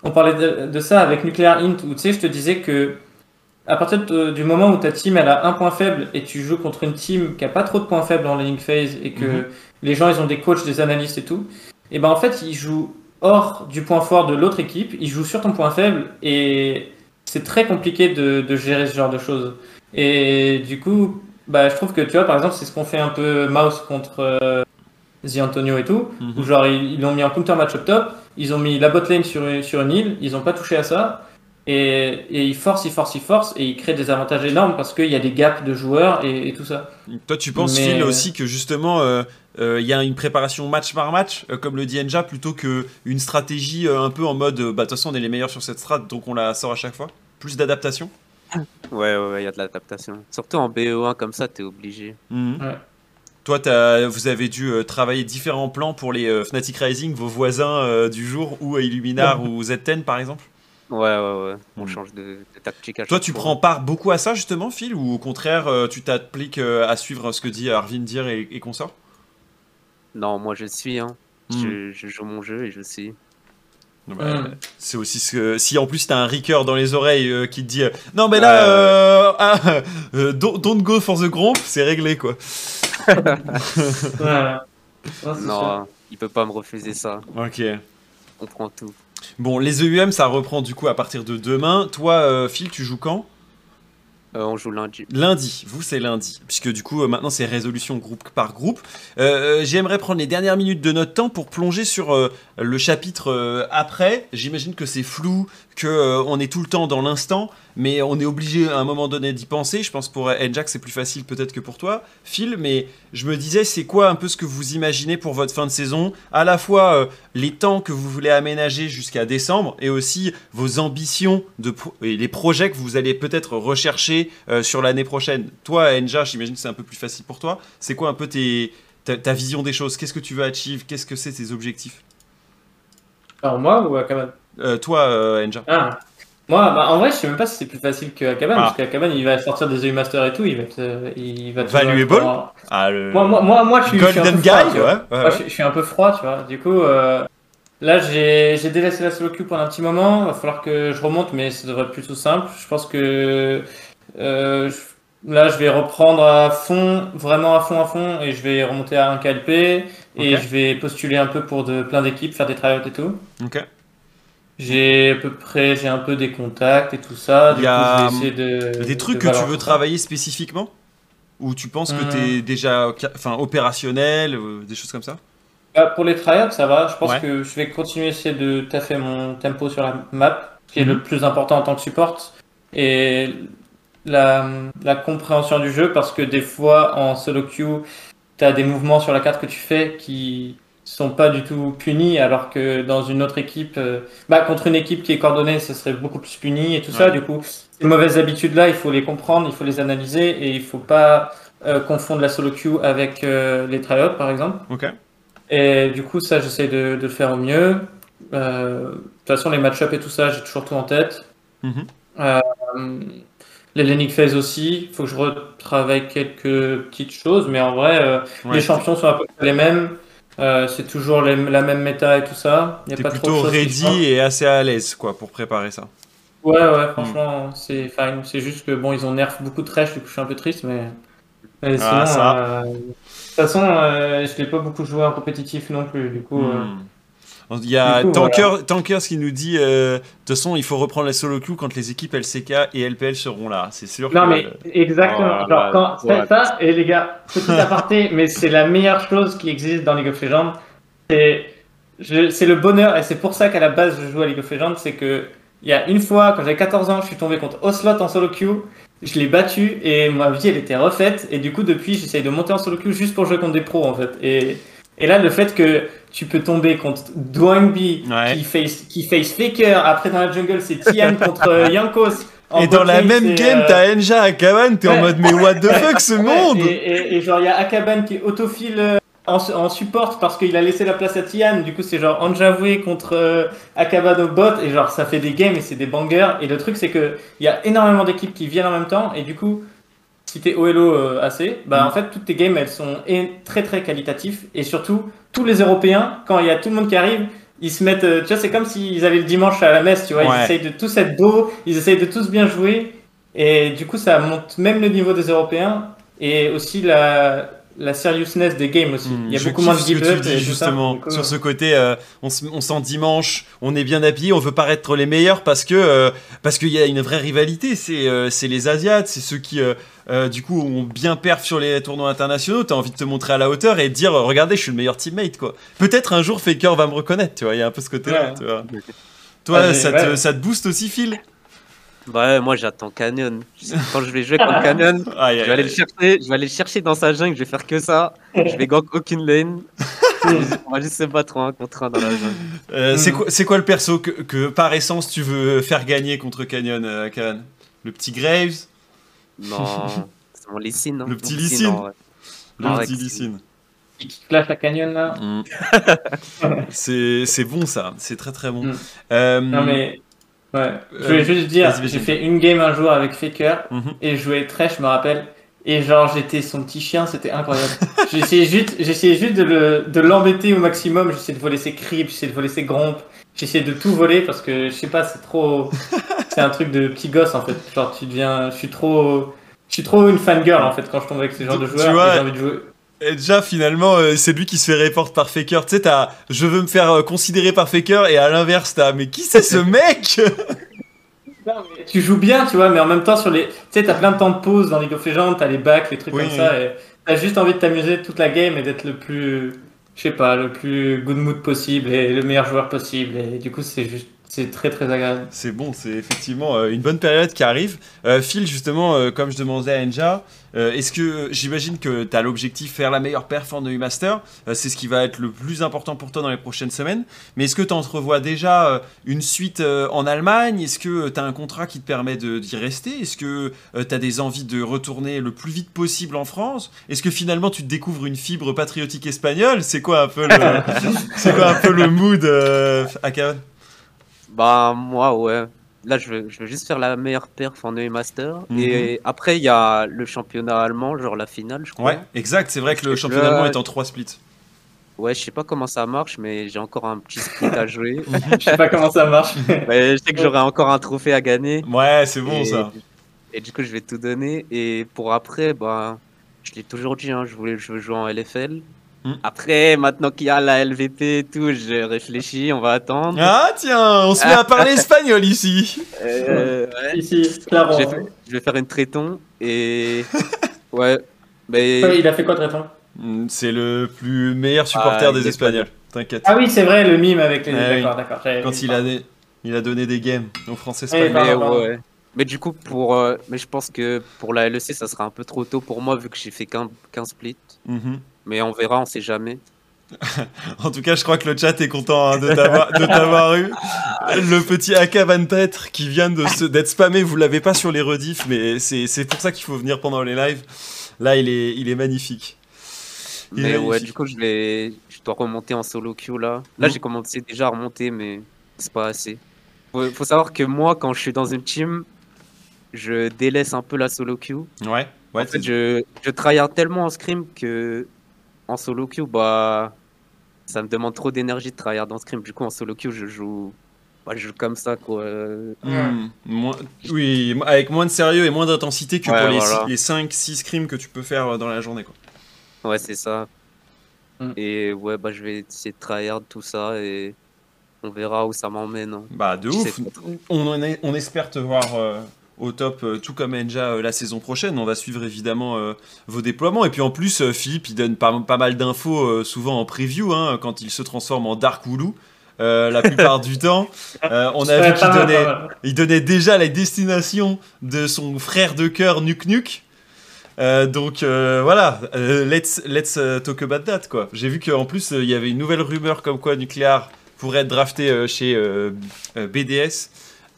on parlait de, de ça avec Nuclear Int, où tu sais, je te disais que à partir de- du moment où ta team elle a un point faible et tu joues contre une team qui a pas trop de points faibles dans la link phase et que Mhm. les gens ils ont des coachs, des analystes et tout, et ben en fait ils jouent hors du point fort de l'autre équipe, ils jouent sur ton point faible et c'est très compliqué de, de gérer ce genre de choses. Et du coup, bah, je trouve que tu vois, par exemple, c'est ce qu'on fait un peu Mouse contre euh, The Antonio et tout, Mhm. où genre ils, ils ont mis un counter match up top, ils ont mis la bot lane sur, une- sur une île, ils ont pas touché à ça, et, et ils forcent, ils forcent, ils forcent, et ils créent des avantages énormes parce qu'il y a des gaps de joueurs et, et tout ça. Toi, tu penses, Mais- Phil, aussi que justement, euh, euh, il y a une préparation match par match, euh, comme le dit Enja, plutôt qu'une stratégie euh, un peu en mode, euh, bah, de toute façon, on est les meilleurs sur cette strat, donc on la sort à chaque fois? Plus d'adaptation? Ouais, ouais, ouais, il y a de l'adaptation. Surtout en BO1 comme ça, t'es obligé. Mhm. Ouais. Toi, t'as- vous avez dû euh, travailler différents plans pour les euh, Fnatic Rising, vos voisins euh, du jour, ou à Illuminar ou Z10 par exemple? Ouais, ouais, ouais. On Mm. change de, de tactique à Toi, tu fois. prends part beaucoup à ça justement, Phil, ou au contraire, euh, tu t'appliques euh, à suivre ce que dit Arvin dire et, et consorts? Non, moi je suis, hein. Mm. Je, je joue mon jeu et je suis. Bah, Mm. C'est aussi ce que. Si en plus t'as un ricker dans les oreilles euh, qui te dit euh, Non, mais là, euh, ah, euh, don't, don't go for the gromp, c'est réglé quoi. *laughs* Ouais, c'est sûr. Non, il peut pas me refuser ça. Ok. On prend tout. Bon, les EUM, ça reprend du coup à partir de demain. Toi, euh, Phil, tu joues quand? Euh, on joue lundi. Lundi, vous c'est lundi, puisque du coup euh, maintenant c'est résolution groupe par groupe. Euh, J'aimerais prendre les dernières minutes de notre temps pour plonger sur le chapitre après. J'imagine que c'est flou, que euh, on est tout le temps dans l'instant, mais on est obligé à un moment donné d'y penser. Je pense pour Njack c'est plus facile peut-être que pour toi, Phil, mais je me disais c'est quoi un peu ce que vous imaginez pour votre fin de saison À la fois euh, les temps que vous voulez aménager jusqu'à décembre et aussi vos ambitions et les projets que vous allez peut-être rechercher euh, sur l'année prochaine. Toi, Enja, j'imagine que c'est un peu plus facile pour toi. C'est quoi un peu tes, ta, vision des choses? Qu'est-ce que tu veux achieve? Qu'est-ce que c'est tes objectifs? Alors moi ou Akaban euh, Toi, Enja. Ah. Moi, bah, en vrai, je sais même pas si c'est plus facile que Akaban, ah. parce qu'Akaban, il va sortir des EU Master et tout, il va être, il va Valuable ah, Moi, moi, moi, je suis, Golden Guy, ouais, moi, je, suis un peu froid, tu vois. Du coup, euh, là, j'ai délaissé la solo queue pendant un petit moment, il va falloir que je remonte, mais ça devrait être plutôt simple. Je pense que euh, là, je vais reprendre à fond, vraiment à fond, à fond, et je vais remonter à un KLP, et je vais postuler un peu pour de, plein d'équipes, faire des tryouts et tout. Ok. J'ai à peu près, j'ai un peu des contacts et tout ça. Il y a des trucs que tu veux travailler spécifiquement? Ou tu penses que tu es hmm. déjà enfin, opérationnel, des choses comme ça? Bah, Pour les tryouts, ça va. Je pense que je vais continuer à essayer de taffer mon tempo sur la map, qui est le mhm. plus important en tant que support. Et la, la, compréhension du jeu, parce que des fois, en solo queue, tu as des mouvements sur la carte que tu fais qui sont pas du tout punis, alors que dans une autre équipe, euh, bah, contre une équipe qui est coordonnée, ce serait beaucoup plus puni et tout ça. Du coup, ces mauvaises habitudes-là, il faut les comprendre, il faut les analyser et il faut pas euh, confondre la solo queue avec euh, les tryouts, par exemple. Et du coup, ça, j'essaie de, de, le faire au mieux. de toute façon, les match-up et tout ça, j'ai toujours tout en tête. Mm-hmm. Lenic Phase aussi, il faut que je retravaille quelques petites choses, mais en vrai, les champions sont un peu les mêmes. Euh, c'est toujours la même méta et tout ça. T'es plutôt ready et assez à l'aise quoi pour préparer ça. Ouais, ouais, franchement, c'est fine. C'est juste que bon, ils ont nerf beaucoup de trash, du coup je suis un peu triste, mais. mais ah, sinon, euh, de toute façon, euh, je l'ai pas beaucoup joué en compétitif non plus, du coup. Hmm. Il y a Tankers qui nous dit euh, de toute façon, il faut reprendre la solo queue quand les équipes LCK et LPL seront là. C'est sûr. Non, mais exactement. Oh Genre, quand ça, et les gars, petit *laughs* aparté, mais c'est la meilleure chose qui existe dans League of Legends. C'est le bonheur, et c'est pour ça qu'à la base je joue à League of Legends. C'est que il y a une fois, quand j'avais 14 ans, je suis tombé contre Oslot en solo queue. Je l'ai battu et ma vie elle était refaite. Et du coup, depuis, j'essaye de monter en solo queue juste pour jouer contre des pros en fait. Et et là, le fait que tu peux tomber contre Dwangbi qui face qui face Faker, après dans la jungle c'est Tian contre euh, *laughs* Yankos. et dans la même game, euh, t'as Enja Akaban, t'es en mode mais what the fuck ce monde et, et, genre il y a Akaban qui est autofile euh, en, en, support parce qu'il a laissé la place à Tian. Du coup c'est genre Anjavoué contre Akaban au bot et genre ça fait des games et c'est des bangers. Et le truc c'est que il y a énormément d'équipes qui viennent en même temps et du coup si t'es OLO euh, assez, bah en mm. fait toutes tes games elles sont très très qualitatives. Et surtout tous les Européens quand il y a tout le monde qui arrive ils se mettent, euh, tu vois c'est comme s'ils avaient le dimanche à la messe, tu vois, ils essayent de tous être beaux, ils essayent de tous bien jouer. Et du coup ça monte même le niveau des Européens et aussi la, la seriousness des games aussi. Hmm, il y a beaucoup moins de give up. justement sur ce côté, euh, on, on sent dimanche, on est bien habillé, on veut paraître les meilleurs parce que euh, parce qu'il y a une vraie rivalité. C'est euh, c'est les Asiates, c'est ceux qui du coup ont bien perf sur les tournois internationaux. T'as envie de te montrer à la hauteur et de dire regardez, je suis le meilleur teammate quoi. Peut-être un jour Faker va me reconnaître. Tu vois, il y a un peu ce côté-là. Toi, ah, ça, te, ça te booste aussi, Phil? Ouais, moi j'attends Canyon. Quand je vais jouer contre *laughs* Canyon, je, vais aller le chercher, je vais aller le chercher dans sa jungle, je vais faire que ça. Je vais gank aucune lane. *laughs* On va juste se battre en un contre un dans la jungle. Euh, c'est, quoi, c'est quoi le perso que, que, par essence tu veux faire gagner contre Canyon, euh, Le petit Graves? Non, c'est mon Lysine. Le petit Lysine Le petit Lysine. Qui clash à Canyon là? Mm. *laughs* c'est, c'est bon ça, c'est très très bon. Mm. Euh, non mais Ouais. Je voulais juste dire, j'ai fait une game un jour avec Faker mhm. et je jouais très, je me rappelle. Et genre, j'étais son petit chien, c'était incroyable. *laughs* j'essayais juste, j'essayais juste de, le, de l'embêter au maximum. J'essayais de voler ses creeps, j'essayais de voler ses grompes. J'essayais de tout voler parce que je sais pas, c'est trop. *laughs* c'est un truc de petit gosse en fait. Genre, tu deviens. Je suis trop. Je suis trop une fangirl en fait quand je tombe avec ce genre de joueurs. j'ai envie de jouer. Et déjà, finalement, euh, c'est lui qui se fait report par Faker. Tu sais, t'as je veux me faire euh, considérer par Faker, et à l'inverse, t'as mais qui c'est ce mec? *laughs* Tu joues bien, tu vois, mais en même temps, sur les. Tu sais, t'as plein de temps de pause dans League of Legends, t'as les backs, les trucs comme ça, et t'as juste envie de t'amuser toute la game et d'être le plus. Je sais pas, le plus good mood possible et le meilleur joueur possible. Et du coup, c'est juste. c'est très très agréable. C'est bon, c'est effectivement euh, une bonne période qui arrive. Euh, Phil, justement, euh, comme je demandais à Enja, euh, est-ce que j'imagine que tu as l'objectif faire la meilleure perf en EU Master euh, C'est ce qui va être le plus important pour toi dans les prochaines semaines. Mais est-ce que tu entrevois déjà euh, une suite en Allemagne? Est-ce que tu as un contrat qui te permet de- d'y rester? Est-ce que tu as des envies de retourner le plus vite possible en France? Est-ce que finalement tu te découvres une fibre patriotique espagnole? C'est quoi un peu le, *laughs* c'est quoi un peu le mood Akavan Bah, moi, ouais. Là, je veux, je veux juste faire la meilleure perf en EU Master. Mhm. Et après, il y a le championnat allemand, genre la finale, je crois. Ouais, exact. C'est vrai que le championnat allemand est en trois splits. Ouais, je sais pas comment ça marche, mais j'ai encore un petit split à jouer. *laughs* Je sais pas comment ça marche. *laughs* Ouais, je sais que j'aurai encore un trophée à gagner. Ouais, c'est bon et, ça. Et du coup, je vais tout donner. Et pour après, bah, je l'ai toujours dit, hein, je, voulais, je veux jouer en LFL. Hmm. Après, maintenant qu'il y a la LVP et tout, j'ai réfléchi, on va attendre. Ah tiens, on se met à parler *laughs* espagnol ici. Euh, ouais. Ici, clairement. Je vais, faire- je vais faire une traiton et. *laughs* ouais. Mais. Ouais, il a fait quoi, Traiton Mm, C'est le plus meilleur supporter Ah, des Espagnols. T'inquiète. Ah oui, c'est vrai, le mime avec les. Ah oui. d'accord, d'accord. Quand il a, des- il a donné des games aux Français Eh, espagnols. Mais, ouais. Du coup, pour. euh, mais je pense que pour la LEC, ça sera un peu trop tôt pour moi vu que j'ai fait qu'un qu'un split. Mhm. Mais on verra, on sait jamais. *laughs* En tout cas, je crois que le chat est content hein, de t'avoir eu. Le petit AK Van Petre qui vient d'être spammé, vous l'avez pas sur les rediffs, mais c'est pour ça qu'il faut venir pendant les lives. Là, il est, il est magnifique. Il est Mais ouais, du coup, je, vais... je dois remonter en solo queue là. Là, Mhm. j'ai commencé déjà à remonter, mais c'est pas assez. Faut, faut savoir que moi, quand je suis dans une team, je délaisse un peu la solo queue. Ouais, ouais. En fait, je, je tryhard tellement en scrim que en solo queue, bah, ça me demande trop d'énergie de tryhard en scrim. Du coup, en solo queue, je joue, bah, je joue comme ça, quoi. Hmm, moins- oui, avec moins de sérieux et moins d'intensité que Ouais, pour les, voilà. les 5-6 scrims que tu peux faire euh, dans la journée. Quoi. Ouais, c'est ça. Mm. Et ouais, bah, je vais essayer de tryhard tout ça et on verra où ça m'emmène. hein. Bah, de ouf. On, en est- on espère te voir euh, au top, euh, tout comme Enja euh, la saison prochaine. On va suivre évidemment euh, vos déploiements. Et puis en plus, euh, Philippe, il donne pas, pas mal d'infos euh, souvent en preview hein, quand il se transforme en Dark Wooloo. La plupart du temps, *laughs* on a vu qu'il donnait, il donnait déjà la destination de son frère de cœur Nuke. Euh, donc voilà, let's, let's talk about that quoi. J'ai vu qu'en plus il y avait une nouvelle rumeur comme quoi Nuclear pourrait être drafté chez BDS.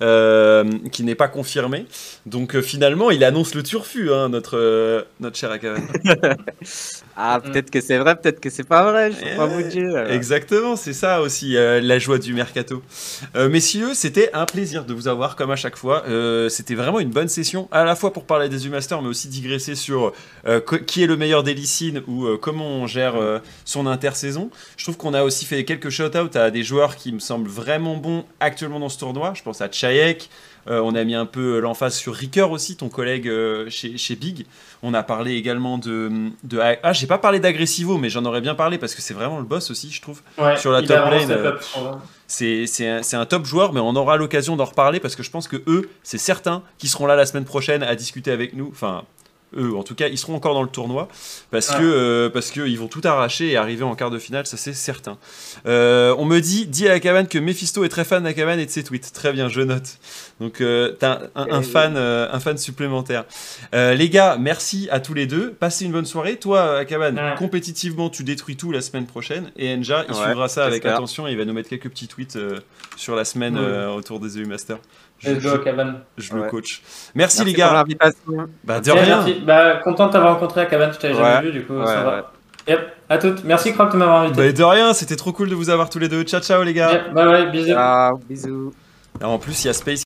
Euh, qui n'est pas confirmé. Donc euh, finalement, il annonce le turfu, hein, notre, euh, notre cher Akavan. *laughs* Ah, peut-être que c'est vrai, peut-être que c'est pas vrai, je peux pas vous dire. Exactement, c'est ça aussi euh, la joie du mercato. Euh, messieurs, c'était un plaisir de vous avoir comme à chaque fois. Euh, c'était vraiment une bonne session, à la fois pour parler des U-Masters, mais aussi digresser sur euh, qui est le meilleur des lycines ou euh, comment on gère euh, son intersaison. Je trouve qu'on a aussi fait quelques shout-outs à des joueurs qui me semblent vraiment bons actuellement dans ce tournoi. Je pense à Chayek. Euh, on a mis un peu l'emphase sur Ricker aussi, ton collègue euh, chez, chez Big. On a parlé également de. de ah, j'ai pas parlé d'Agressivo, mais j'en aurais bien parlé parce que c'est vraiment le boss aussi, je trouve. Ouais, sur la top lane, euh. C'est un, top joueur, mais on aura l'occasion d'en reparler parce que je pense que eux, c'est certain qu'ils seront là la semaine prochaine à discuter avec nous. Enfin, eux, en tout cas, ils seront encore dans le tournoi parce Ouais. que euh, parce que ils vont tout arracher et arriver en quart de finale, ça c'est certain. Euh, on me dit, dis à la cabane que Mephisto est très fan d'Akaban et de ses tweets. Très bien, je note. Donc euh, t'as un, un fan, euh, un fan supplémentaire. Euh, les gars, merci à tous les deux. Passez une bonne soirée. Toi, Akaban, Ouais. compétitivement, tu détruis tout la semaine prochaine et Enja, il Ouais, suivra ça avec attention et il va nous mettre quelques petits tweets euh, sur la semaine Ouais. euh, autour des EU Masters. Je, Let's go, je- Caban. je le Ouais. coach. Merci, Merci les pour gars. l'invitation. Bah, de rien. merci. Bah, content de t'avoir rencontré à Caban, je t'avais Ouais. jamais vu, du coup, Ouais, ça ouais. va. Yep, à toutes. Merci, Croc, de m'avoir invité. Bah, de rien, c'était trop cool de vous avoir tous les deux. Ciao, ciao les gars. Yep, bye bye, bisous. Ciao, bisous. Alors, en plus, il y a Space